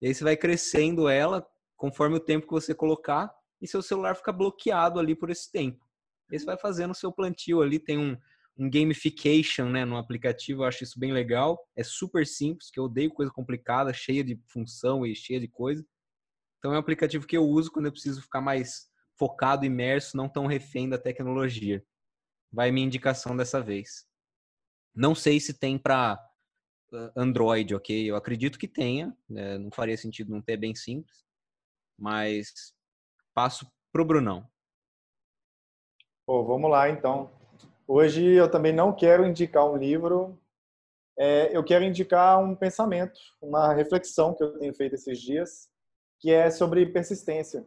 e aí você vai crescendo ela conforme o tempo que você colocar e seu celular fica bloqueado ali por esse tempo. E aí você vai fazendo o seu plantio ali, tem um, um gamification né, no aplicativo, eu acho isso bem legal. É super simples, que eu odeio coisa complicada, cheia de função e cheia de coisa. Então é um aplicativo que eu uso quando eu preciso ficar mais focado, imerso, não tão refém da tecnologia. Vai minha indicação dessa vez. Não sei se tem para Android, ok? Eu acredito que tenha, né? não faria sentido não ter bem simples, mas passo pro Brunão. Pô, vamos lá então. Hoje eu também não quero indicar um livro, é, eu quero indicar um pensamento, uma reflexão que eu tenho feito esses dias, que é sobre persistência.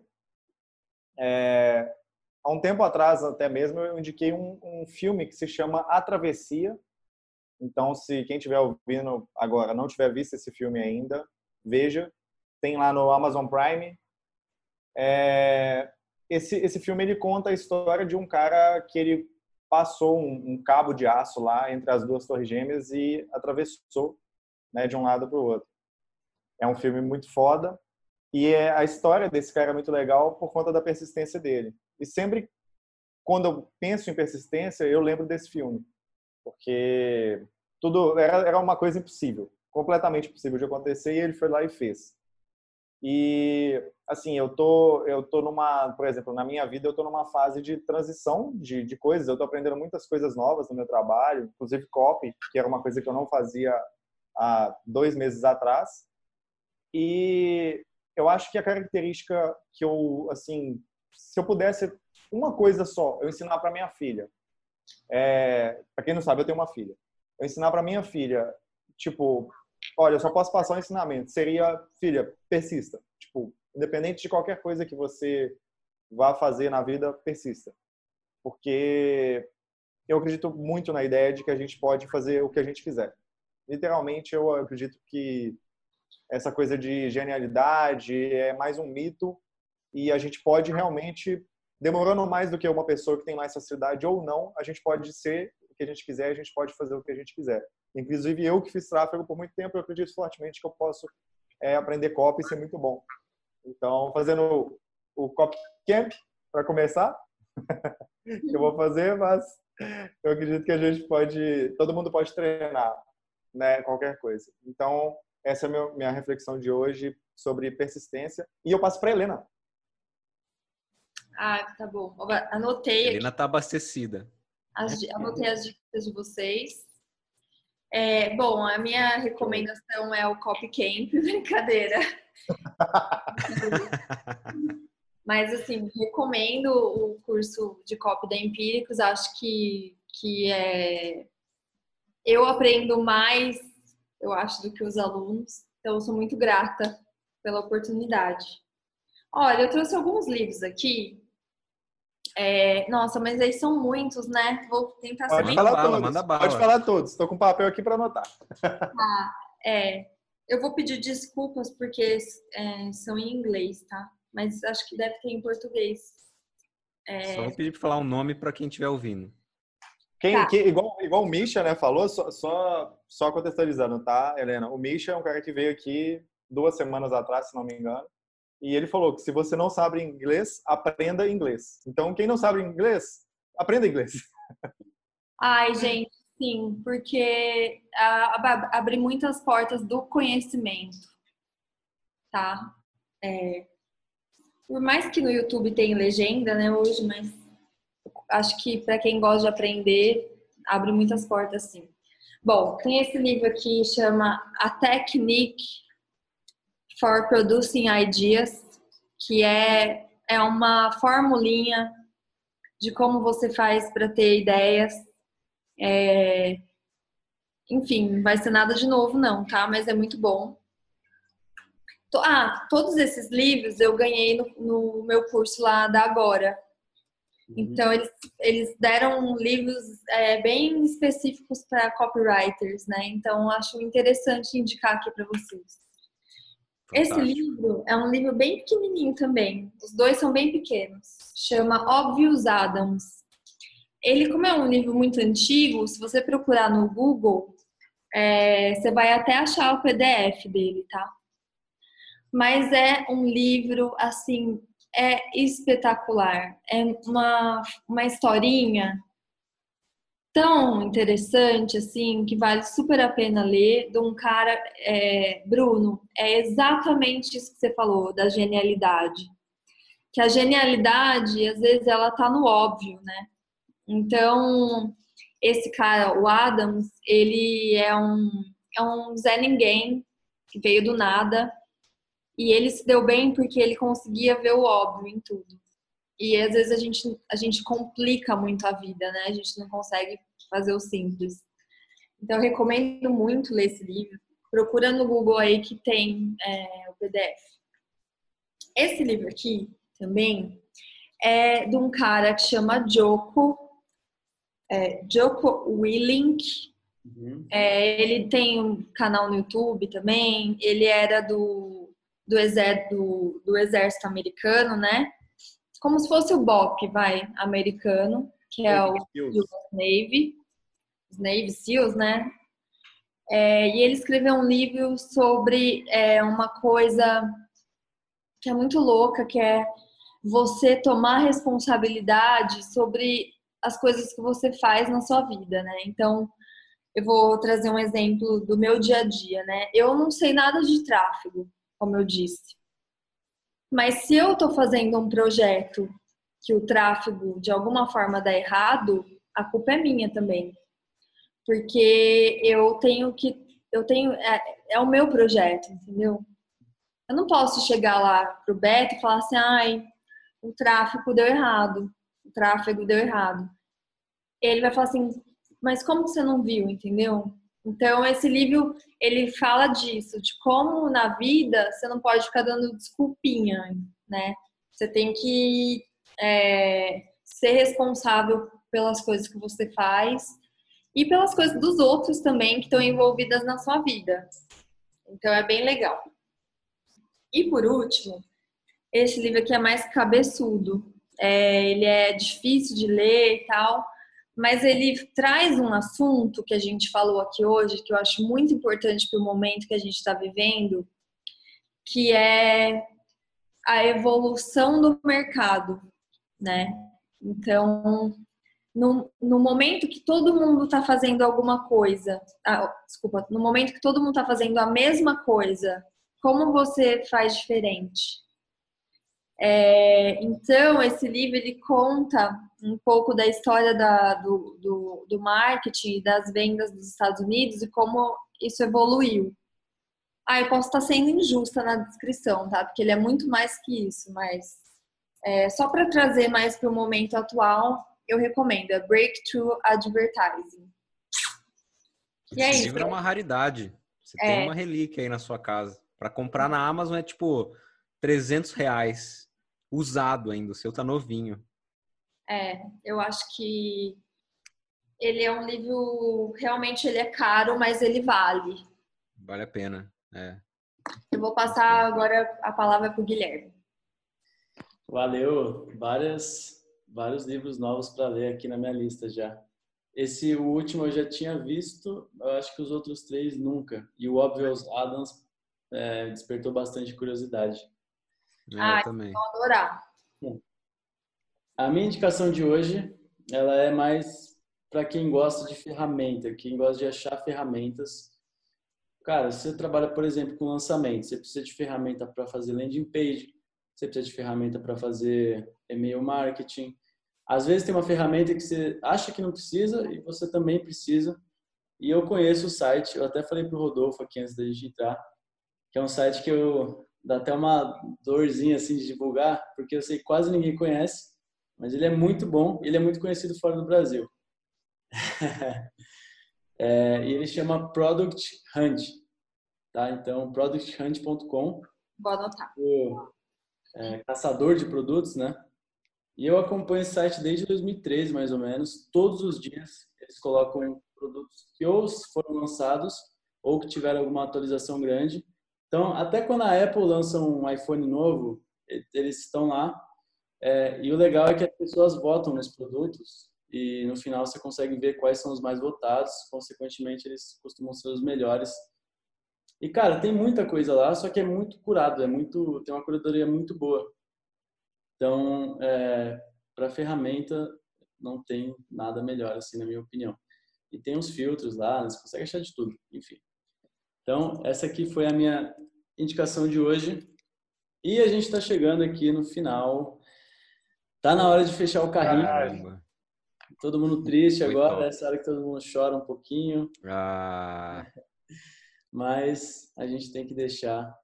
É, há um tempo atrás, até mesmo, eu indiquei um, um filme que se chama A Travessia, então, se quem estiver ouvindo agora não tiver visto esse filme ainda, veja. Tem lá no Amazon Prime. É... esse, esse filme ele conta a história de um cara que ele passou um, um cabo de aço lá entre as duas torres gêmeas e atravessou né, de um lado para o outro. É um filme muito foda. E é, a história desse cara é muito legal por conta da persistência dele. E sempre, quando eu penso em persistência, eu lembro desse filme porque tudo era, era uma coisa impossível, completamente impossível de acontecer, e ele foi lá e fez. E assim, eu tô eu tô numa, por exemplo, na minha vida eu tô numa fase de transição de, de coisas. Eu tô aprendendo muitas coisas novas no meu trabalho, inclusive copy, que era uma coisa que eu não fazia há dois meses atrás. E eu acho que a característica que eu, assim, se eu pudesse uma coisa só, eu ensinar para minha filha. É, para quem não sabe, eu tenho uma filha. Eu ensinar para minha filha, tipo, olha, eu só posso passar um ensinamento. Seria, filha, persista. Tipo, independente de qualquer coisa que você vá fazer na vida, persista. Porque eu acredito muito na ideia de que a gente pode fazer o que a gente quiser. Literalmente, eu acredito que essa coisa de genialidade é mais um mito e a gente pode realmente, demorando mais do que uma pessoa que tem mais facilidade ou não, a gente pode ser o que a gente quiser, a gente pode fazer o que a gente quiser. Inclusive, eu que fiz tráfego por muito tempo, eu acredito fortemente que eu posso é, aprender copy e ser muito bom. Então, fazendo o Copy Camp, para começar, que eu vou fazer, mas eu acredito que a gente pode, todo mundo pode treinar, né, qualquer coisa. Então, essa é a minha reflexão de hoje sobre persistência. E eu passo para Helena. Ah, tá bom. Anotei. Helena está abastecida. As, anotei as dicas de vocês. É, bom, a minha recomendação é o Copy Camp, brincadeira. Mas, assim, recomendo o curso de copy da Empíricos. Acho que, que é... eu aprendo mais eu acho, do que os alunos. Então, eu sou muito grata pela oportunidade. Olha, eu trouxe alguns livros aqui. É... Nossa, mas aí são muitos, né? Vou tentar Pode ser falar bala, todos. manda bala. Pode falar todos. Estou com papel aqui para anotar. Tá, é. Eu vou pedir desculpas porque é, são em inglês, tá? Mas acho que deve ter em português. É... Só vou pedir para falar o um nome para quem estiver ouvindo. Quem, Tá. quem- igual, igual o Misha, né, falou, só, só, só contextualizando, tá, Helena? O Misha é um cara que veio aqui duas semanas atrás, se não me engano, e ele falou que se você não sabe inglês, aprenda inglês. Então, quem não sabe inglês, aprenda inglês. Ai, gente, sim, porque ah, ab- abre muitas portas do conhecimento, tá? É, por mais que no YouTube tem legenda, né, hoje, mas acho que para quem gosta de aprender, abre muitas portas, sim. Bom, tem esse livro aqui, chama A Technique for Producing Ideas, que é, é uma formulinha de como você faz para ter ideias. É, Enfim, não vai ser nada de novo, não, tá? Mas é muito bom. Ah, todos esses livros eu ganhei no, no meu curso lá da Agora. Então, eles, eles deram livros é, bem específicos para copywriters, né? Então, acho interessante indicar aqui para vocês. Esse Fantástico. livro é um livro bem pequenininho também. Os dois são bem pequenos. Chama Obvious Adams. Ele, como é um livro muito antigo, se você procurar no Google, é, você vai até achar o PDF dele, tá? Mas é um livro, assim, é espetacular. É uma, uma historinha tão interessante, assim, que vale super a pena ler, de um cara, é, Bruno, é exatamente isso que você falou, da genialidade. Que a genialidade, às vezes, ela tá no óbvio, né? Então, esse cara, o Adams, ele é um, é um Zé Ninguém, que veio do nada, e ele se deu bem porque ele conseguia ver o óbvio em tudo. E às vezes a gente, a gente complica muito a vida, né? A gente não consegue fazer o simples. Então, eu recomendo muito ler esse livro. Procura no Google aí que tem é, o PDF. Esse livro aqui também é de um cara que chama Joko, é, Joko Willink. Uhum. É, ele tem um canal no YouTube também. Ele era do, do, exer, do, do exército americano, né? Como se fosse o BOP, vai, americano, que é o Navy, os Navy SEALs, né? É, e ele escreveu um livro sobre é, uma coisa que é muito louca, que é você tomar responsabilidade sobre as coisas que você faz na sua vida, né? Então, eu vou trazer um exemplo do meu dia a dia, né? Eu não sei nada de tráfego, como eu disse. Mas se eu estou fazendo um projeto que o tráfego de alguma forma dá errado, a culpa é minha também. Porque eu tenho que. Eu tenho. É, é o meu projeto, entendeu? Eu não posso chegar lá pro Beto e falar assim, ai, o tráfego deu errado. O tráfego deu errado. Ele vai falar assim, mas como você não viu, entendeu? Então, esse livro, ele fala disso, de como na vida você não pode ficar dando desculpinha, né? Você tem que é, ser responsável pelas coisas que você faz e pelas coisas dos outros também que estão envolvidas na sua vida. Então, é bem legal. E por último, esse livro aqui é mais cabeçudo. É, ele é difícil de ler e tal, mas ele traz um assunto que a gente falou aqui hoje, que eu acho muito importante para o momento que a gente está vivendo, que é a evolução do mercado, né? Então, no, no momento que todo mundo está fazendo alguma coisa, ah, desculpa, no momento que todo mundo está fazendo a mesma coisa, como você faz diferente? É, então, esse livro ele conta um pouco da história da, do, do, do marketing e das vendas dos Estados Unidos e como isso evoluiu. Ah, eu posso estar sendo injusta na descrição, tá? Porque ele é muito mais que isso, mas é, só para trazer mais para o momento atual, eu recomendo. É Breakthrough Advertising. E é Esse livro é uma raridade. Você é. tem uma relíquia aí na sua casa. Para comprar na Amazon é tipo 300 reais usado ainda, o seu tá novinho. É, eu acho que ele é um livro, realmente ele é caro, mas ele vale. Vale a pena, é. Eu vou passar agora a palavra para o Guilherme. Valeu, várias, vários livros novos para ler aqui na minha lista já. Esse o último eu já tinha visto, eu acho que os outros três nunca. E o Obvious Adams é, despertou bastante curiosidade. É, eu ah, também. Vou adorar. A minha indicação de hoje, ela é mais para quem gosta de ferramenta, quem gosta de achar ferramentas. Cara, se você trabalha, por exemplo, com lançamento, você precisa de ferramenta para fazer landing page, você precisa de ferramenta para fazer e-mail marketing. Às vezes tem uma ferramenta que você acha que não precisa e você também precisa. E eu conheço o site, eu até falei para o Rodolfo aqui antes da gente entrar, que é um site que eu dá até uma dorzinha assim de divulgar, porque eu sei que quase ninguém conhece, mas ele é muito bom, ele é muito conhecido fora do Brasil. é, e ele chama Product Hunt, tá? Então, producthunt.com. Vou anotar. O é, caçador de produtos, né? E eu acompanho esse site desde 2013, mais ou menos. Todos os dias eles colocam produtos que ou foram lançados ou que tiveram alguma atualização grande então, até quando a Apple lança um iPhone novo, eles estão lá. É, e o legal é que as pessoas votam nos produtos e no final você consegue ver quais são os mais votados. Consequentemente, eles costumam ser os melhores. E cara, tem muita coisa lá, só que é muito curado, é muito, tem uma curadoria muito boa. Então, é, para ferramenta não tem nada melhor assim, na minha opinião. E tem uns filtros lá, você consegue achar de tudo, enfim. Então, essa aqui foi a minha indicação de hoje. E a gente está chegando aqui no final. Tá na hora de fechar o carrinho. Caramba. Todo mundo triste agora, essa hora que todo mundo chora um pouquinho. Ah. Mas a gente tem que deixar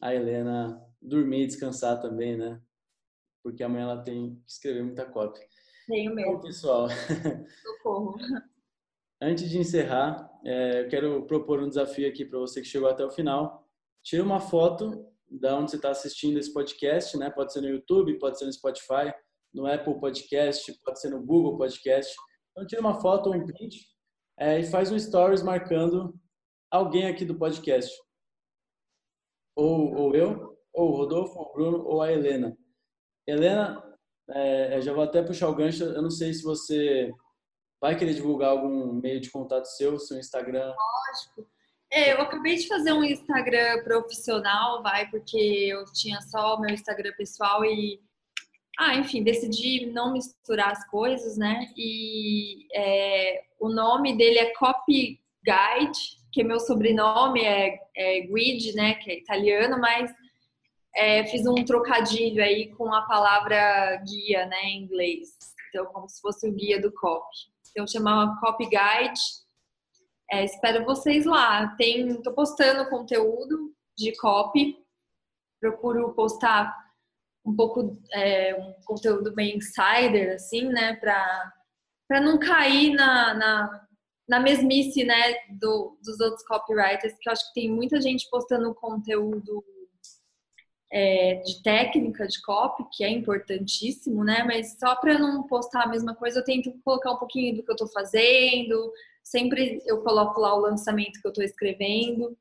a Helena dormir e descansar também, né? Porque amanhã ela tem que escrever muita cópia. Tenho mesmo. Bom, pessoal. Socorro. Antes de encerrar, é, eu quero propor um desafio aqui para você que chegou até o final. Tira uma foto da onde você está assistindo esse podcast, né? Pode ser no YouTube, pode ser no Spotify, no Apple Podcast, pode ser no Google Podcast. Então tira uma foto ou um print é, e faz um stories marcando alguém aqui do podcast. Ou, ou eu, ou o Rodolfo, ou o Bruno, ou a Helena. Helena, é, já vou até puxar o gancho. Eu não sei se você vai querer divulgar algum meio de contato seu, seu Instagram? Lógico. É, eu acabei de fazer um Instagram profissional, vai, porque eu tinha só o meu Instagram pessoal e, ah, enfim, decidi não misturar as coisas, né? E é, o nome dele é Copy Guide, que meu sobrenome é, é Guide, né? Que é italiano, mas é, fiz um trocadilho aí com a palavra guia, né, em inglês. Então, como se fosse o guia do copy. Então, chamava Copy Guide. É, espero vocês lá. Tem, tô postando conteúdo de copy. Procuro postar um pouco é, um conteúdo bem insider, assim, né, para para não cair na, na, na mesmice, né, do, dos outros copywriters, que eu acho que tem muita gente postando conteúdo é, de técnica de copy, que é importantíssimo, né? Mas só para não postar a mesma coisa, eu tento colocar um pouquinho do que eu estou fazendo. Sempre eu coloco lá o lançamento que eu estou escrevendo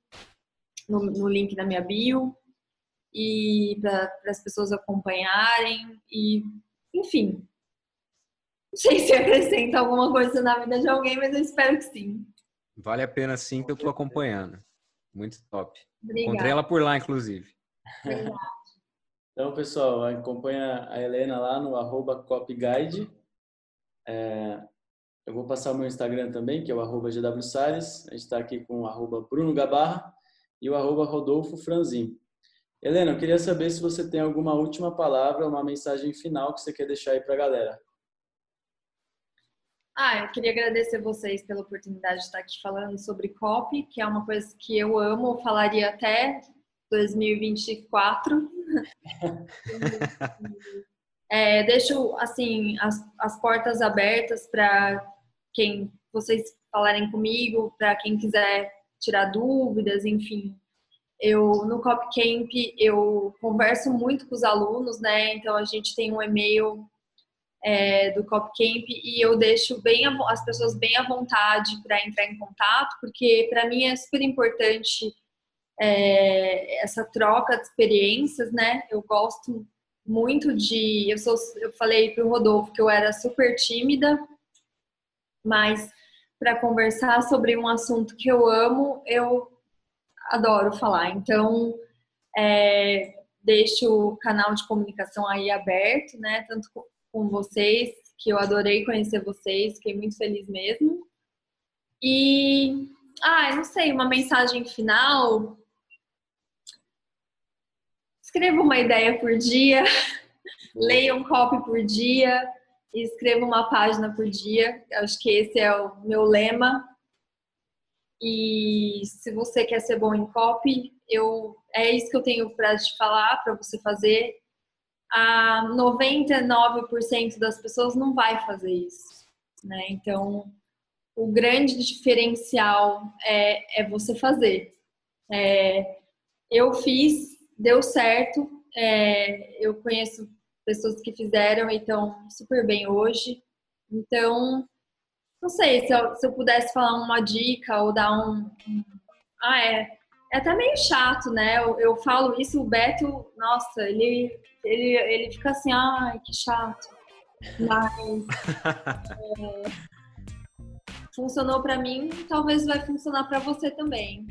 no, no, link da minha bio e para as pessoas acompanharem e enfim. Não sei se acrescenta alguma coisa na vida de alguém, mas eu espero que sim. Vale a pena sim que eu estou acompanhando. Muito top. Obrigada. Encontrei ela por lá, inclusive. Então, pessoal, acompanha a Helena lá no arroba copyguide. É, eu vou passar o meu Instagram também, que é o arroba GW Salles. A gente está aqui com o arroba Bruno Gabarra e o arroba Rodolfo Franzin. Helena, eu queria saber se você tem alguma última palavra, uma mensagem final que você quer deixar aí para a galera. Ah, eu queria agradecer vocês pela oportunidade de estar aqui falando sobre copy, que é uma coisa que eu amo, falaria até 2024. é, deixo assim as, as portas abertas para quem vocês falarem comigo, para quem quiser tirar dúvidas, enfim. Eu no Cop Camp eu converso muito com os alunos, né? Então a gente tem um e-mail é, do Cop Camp e eu deixo bem as pessoas bem à vontade para entrar em contato, porque para mim é super importante é, essa troca de experiências, né? Eu gosto muito de. Eu, sou, eu falei para o Rodolfo que eu era super tímida, mas para conversar sobre um assunto que eu amo, eu adoro falar. Então, é, deixo o canal de comunicação aí aberto, né? Tanto com vocês, que eu adorei conhecer vocês, fiquei muito feliz mesmo. E, ah, não sei, uma mensagem final escreva uma ideia por dia, leia um copy por dia e escreva uma página por dia. Acho que esse é o meu lema. E se você quer ser bom em copy, eu é isso que eu tenho para te falar, para você fazer. A 99% das pessoas não vai fazer isso, né? Então, o grande diferencial é, é você fazer. É, eu fiz deu certo. É, eu conheço pessoas que fizeram e estão super bem hoje. Então, não sei se eu, se eu pudesse falar uma dica ou dar um. ah, é. É até meio chato, né? Eu, eu falo isso, o Beto, nossa, ele, ele, ele fica assim, ai, que chato. Mas. é, funcionou para mim, talvez vai funcionar para você também.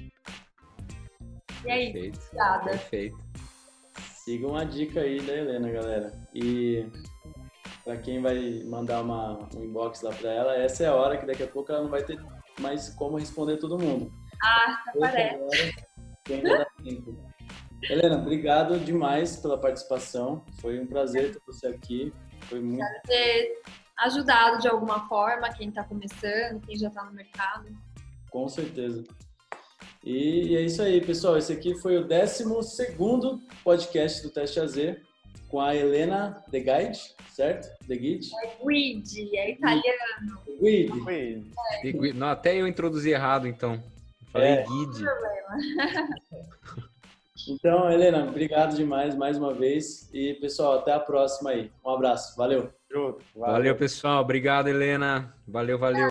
E é Perfeito. isso. Obrigada. Perfeito. Sigam a dica aí da Helena, galera. E para quem vai mandar uma, um inbox lá para ela, essa é a hora que daqui a pouco ela não vai ter mais como responder todo mundo. Ah, parece. Agora, Helena, obrigado demais pela participação. Foi um prazer ter você aqui. Foi muito. Ter ajudado de alguma forma quem está começando, quem já está no mercado. Com certeza. E é isso aí, pessoal. Esse aqui foi o 12 podcast do Teste AZ com a Helena The Guide, certo? The Guide? É Guide, é italiano. Guide. É. Não, até eu introduzi errado, então. Falei é. Guide. Então, Helena, obrigado demais mais uma vez. E, pessoal, até a próxima aí. Um abraço. Valeu. Valeu, valeu pessoal. Obrigado, Helena. Valeu, valeu.